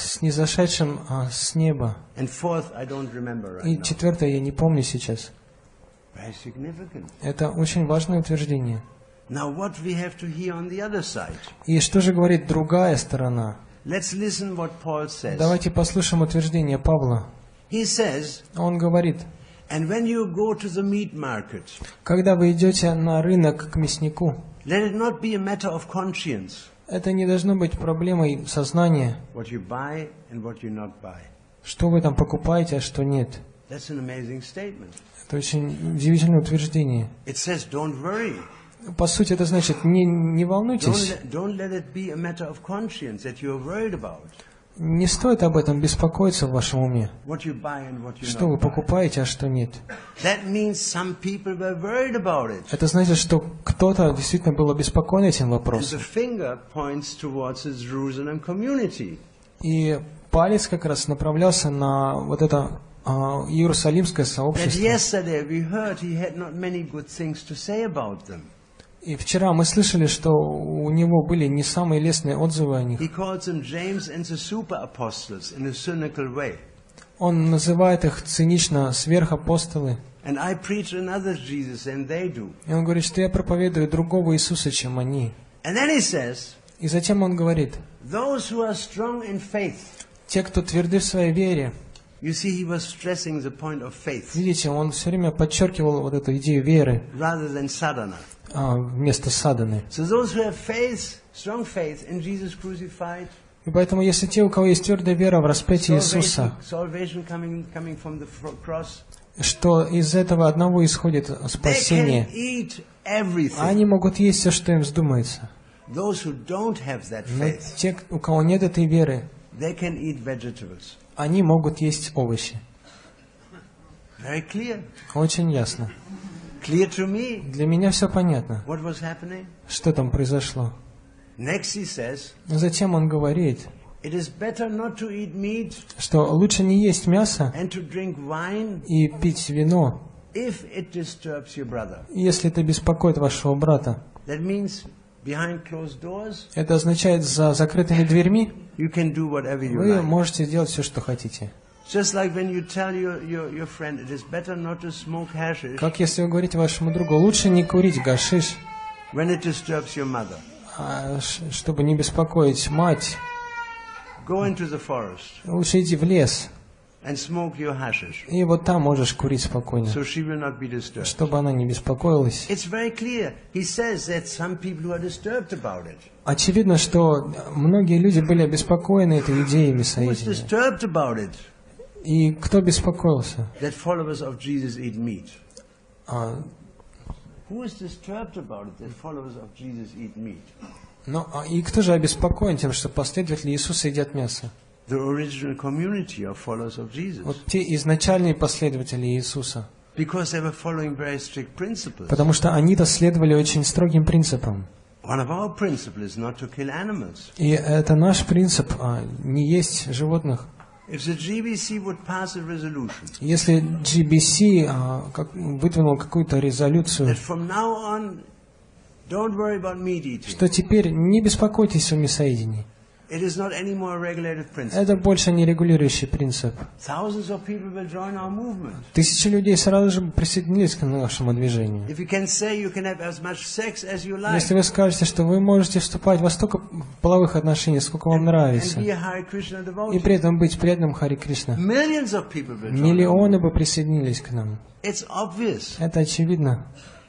снизошедшим а, с неба. И четвертое, я не помню сейчас. Это очень важное утверждение. Now, what we have to hear on the other side? И что же говорит другая сторона? Let's listen what Paul says. Давайте послушаем утверждение Павла. He says, Он говорит, and when you go to the meat market, когда вы идете на рынок к мяснику, let it not be a matter of conscience это не должно быть проблемой сознания, what you buy and what you not buy. что вы там покупаете, а что нет. That's an amazing statement. Это очень удивительное утверждение. It says, don't worry. По сути, это значит, не, не волнуйтесь, не стоит об этом беспокоиться в вашем уме. Что вы покупаете, а что нет. Это значит, что кто-то действительно был обеспокоен этим вопросом. И палец как раз направлялся на вот это а, иерусалимское сообщество. И вчера мы слышали, что у него были не самые лестные отзывы о них. Он называет их цинично сверхапостолы. И он говорит, что я проповедую другого Иисуса, чем они. И затем он говорит, те, кто тверды в своей вере, видите, он все время подчеркивал вот эту идею веры а, вместо crucified, И поэтому, если те, у кого есть твердая вера в распятие Иисуса, что из этого одного исходит спасение, а они могут есть все, что им вздумается. Но те, у кого нет этой веры, они могут есть овощи. Очень ясно. Для меня все понятно, что там произошло. Затем он говорит, что лучше не есть мясо и пить вино, если это беспокоит вашего брата. Это означает, за закрытыми дверьми вы можете делать все, что хотите. Just like when you tell your, your, your friend it is better not to smoke hashish Как если вы говорите вашему другу, лучше не курить гашиш, when it disturbs your mother. а чтобы не беспокоить мать, Go into the forest лучше иди в лес and smoke your hashish. И вот там можешь курить спокойно, So she will not be disturbed. чтобы она не беспокоилась. It's very clear. He says that some people who are disturbed about it. Очевидно, что многие люди были обеспокоены этой идеей Who И кто беспокоился? That followers of Jesus eat meat. А, Who is disturbed about it that followers of Jesus eat meat? ну, а и кто же обеспокоен тем, что последователи Иисуса едят мясо? The original community of followers of Jesus. Вот те изначальные последователи Иисуса. Because they were following very strict principles. Потому что они-то следовали очень строгим принципам. One of our principles is not to kill animals. И это наш принцип, а, не есть животных. Если GBC а, как- выдвинул какую-то резолюцию, что теперь не беспокойтесь о мясоедении. It is not any more a regulated principle. Это больше не регулирующий принцип. Thousands of people will join our movement. Тысячи людей сразу же присоединились к нашему движению. If you can say you can have as much sex as you like Если вы скажете, что вы можете вступать во столько половых отношений, сколько вам нравится, и при этом быть преданным Хари Кришна, millions of people will join. миллионы бы присоединились к нам. It's obvious. Это очевидно.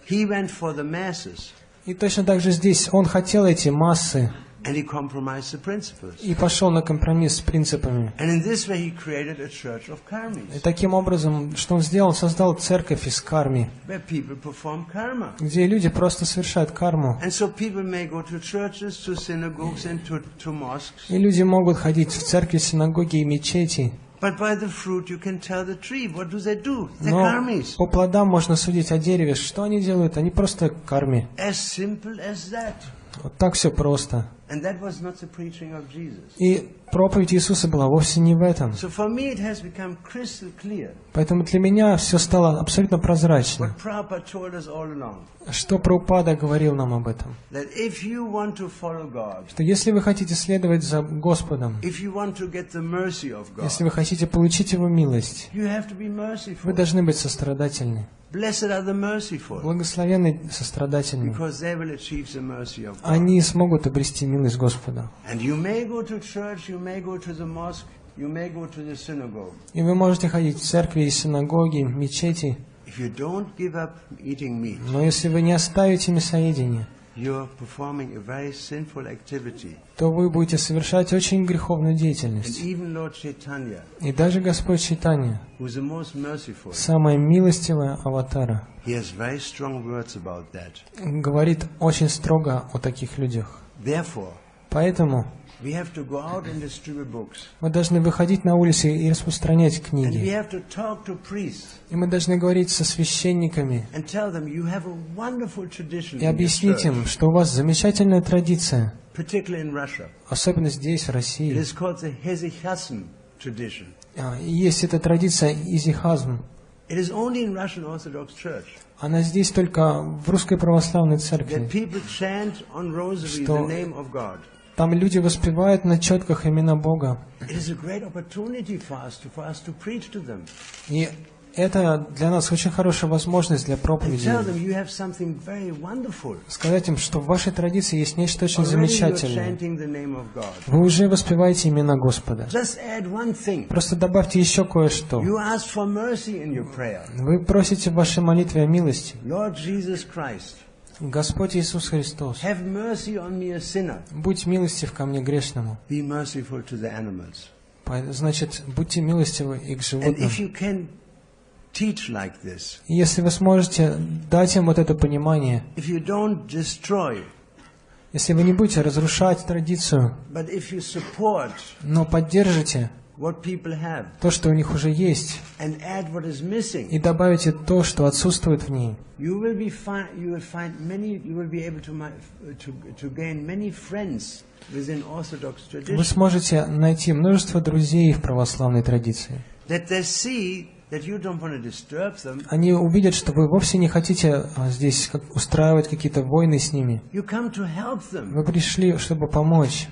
He went for the masses И точно так же здесь он хотел эти массы and he compromised the principles. и пошел на компромисс с принципами. And in this way he created a church of И таким образом, что он сделал, создал церковь из карми, where people perform karma. где люди просто совершают карму. And so people may go to churches, to synagogues and to, to mosques, И люди могут ходить в церкви, синагоги и мечети, but by the fruit you can tell the tree. What do they do? They're но karmis. по плодам можно судить о дереве. Что они делают? Они просто карми. As simple as that. Вот так все просто. И проповедь Иисуса была вовсе не в этом. Поэтому для меня все стало абсолютно прозрачно. Что Прабхупада говорил нам об этом. Что если вы хотите следовать за Господом, если вы хотите получить Его милость, вы должны быть сострадательны. Благословенны сострадательны. Они смогут обрести милость Господа. The synagogue. И вы можете ходить в церкви, и синагоги, мечети, но если вы не оставите мясоедение, то вы будете совершать очень греховную деятельность. И даже Господь Читания, самая милостивая аватара, говорит очень строго о таких людях. Therefore, Поэтому we have to go out and distribute books. мы должны выходить на улицы и распространять And we книги. have to talk to priests И мы должны говорить со священниками and tell them you have a wonderful tradition и объяснить им, что у вас замечательная традиция, particularly in Russia. особенно здесь, в It России. is called the Hesychasm tradition. А, Есть эта традиция изихазм. It is only in Russian Orthodox Church Она здесь только в русской православной церкви. Что-. Там люди воспевают на четках имена Бога. It is a great opportunity for us to, for us to preach to them И это для нас очень хорошая возможность для проповеди. Сказать им, что в вашей традиции есть нечто очень замечательное. Вы уже воспеваете имена Господа. Просто добавьте еще кое-что. Вы просите в вашей молитве о милости. Господь Иисус Христос, будь милостив ко мне грешному. Значит, будьте милостивы и к животным. Если вы сможете дать им вот это понимание, if you don't destroy, если вы не будете разрушать традицию, but if you support но поддержите what people have то, что у них уже есть, and add what is missing, и добавите то, что отсутствует в ней, вы сможете найти множество друзей в православной традиции. Они увидят, что вы вовсе не хотите а, здесь устраивать какие-то войны с ними. Вы пришли, чтобы помочь.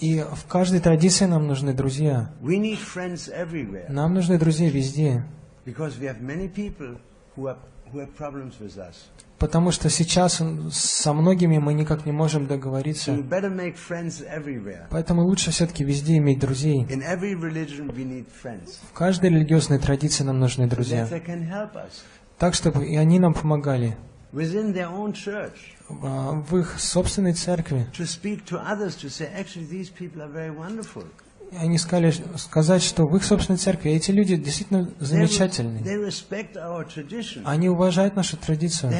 И в каждой традиции нам нужны друзья. Нам нужны друзья везде. Потому что сейчас со многими мы никак не можем договориться. Поэтому лучше все-таки везде иметь друзей. В каждой религиозной традиции нам нужны друзья. Так, чтобы и они нам помогали а, в их собственной церкви. Они сказали, сказать, что в их собственной церкви эти люди действительно замечательные. Они уважают нашу традицию.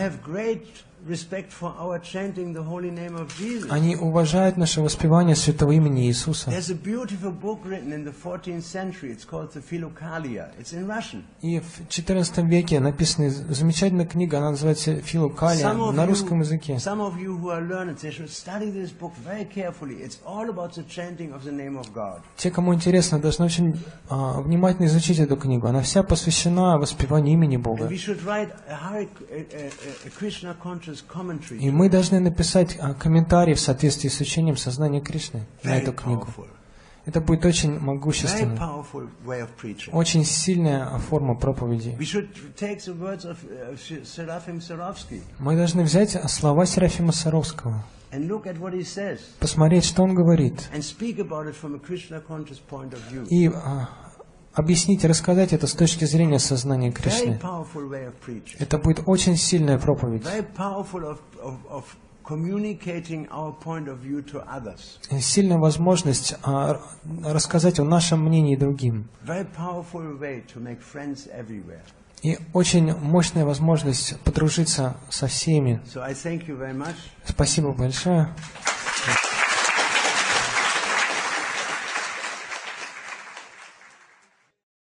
Have great respect for our chanting the holy name of Jesus. Они уважают наше воспевание святого имени Иисуса. There's a beautiful book written in the 14th century. It's called the Philokalia. It's in Russian. И в XIV веке написана замечательная книга, она называется «Филокалия» на русском языке. Те, кому интересно, должны очень а, внимательно изучить эту книгу. Она вся посвящена воспеванию имени Бога. И мы должны написать а, комментарий в соответствии с учением сознания Кришны на эту книгу. Это будет очень могущественно, очень сильная форма проповеди. Uh, Мы должны взять слова Серафима Саровского, посмотреть, что он говорит, и а, объяснить рассказать это с точки зрения сознания Кришны. Это будет очень сильная проповедь, сильная возможность а, рассказать о нашем мнении другим. И очень мощная возможность подружиться со всеми. Спасибо большое.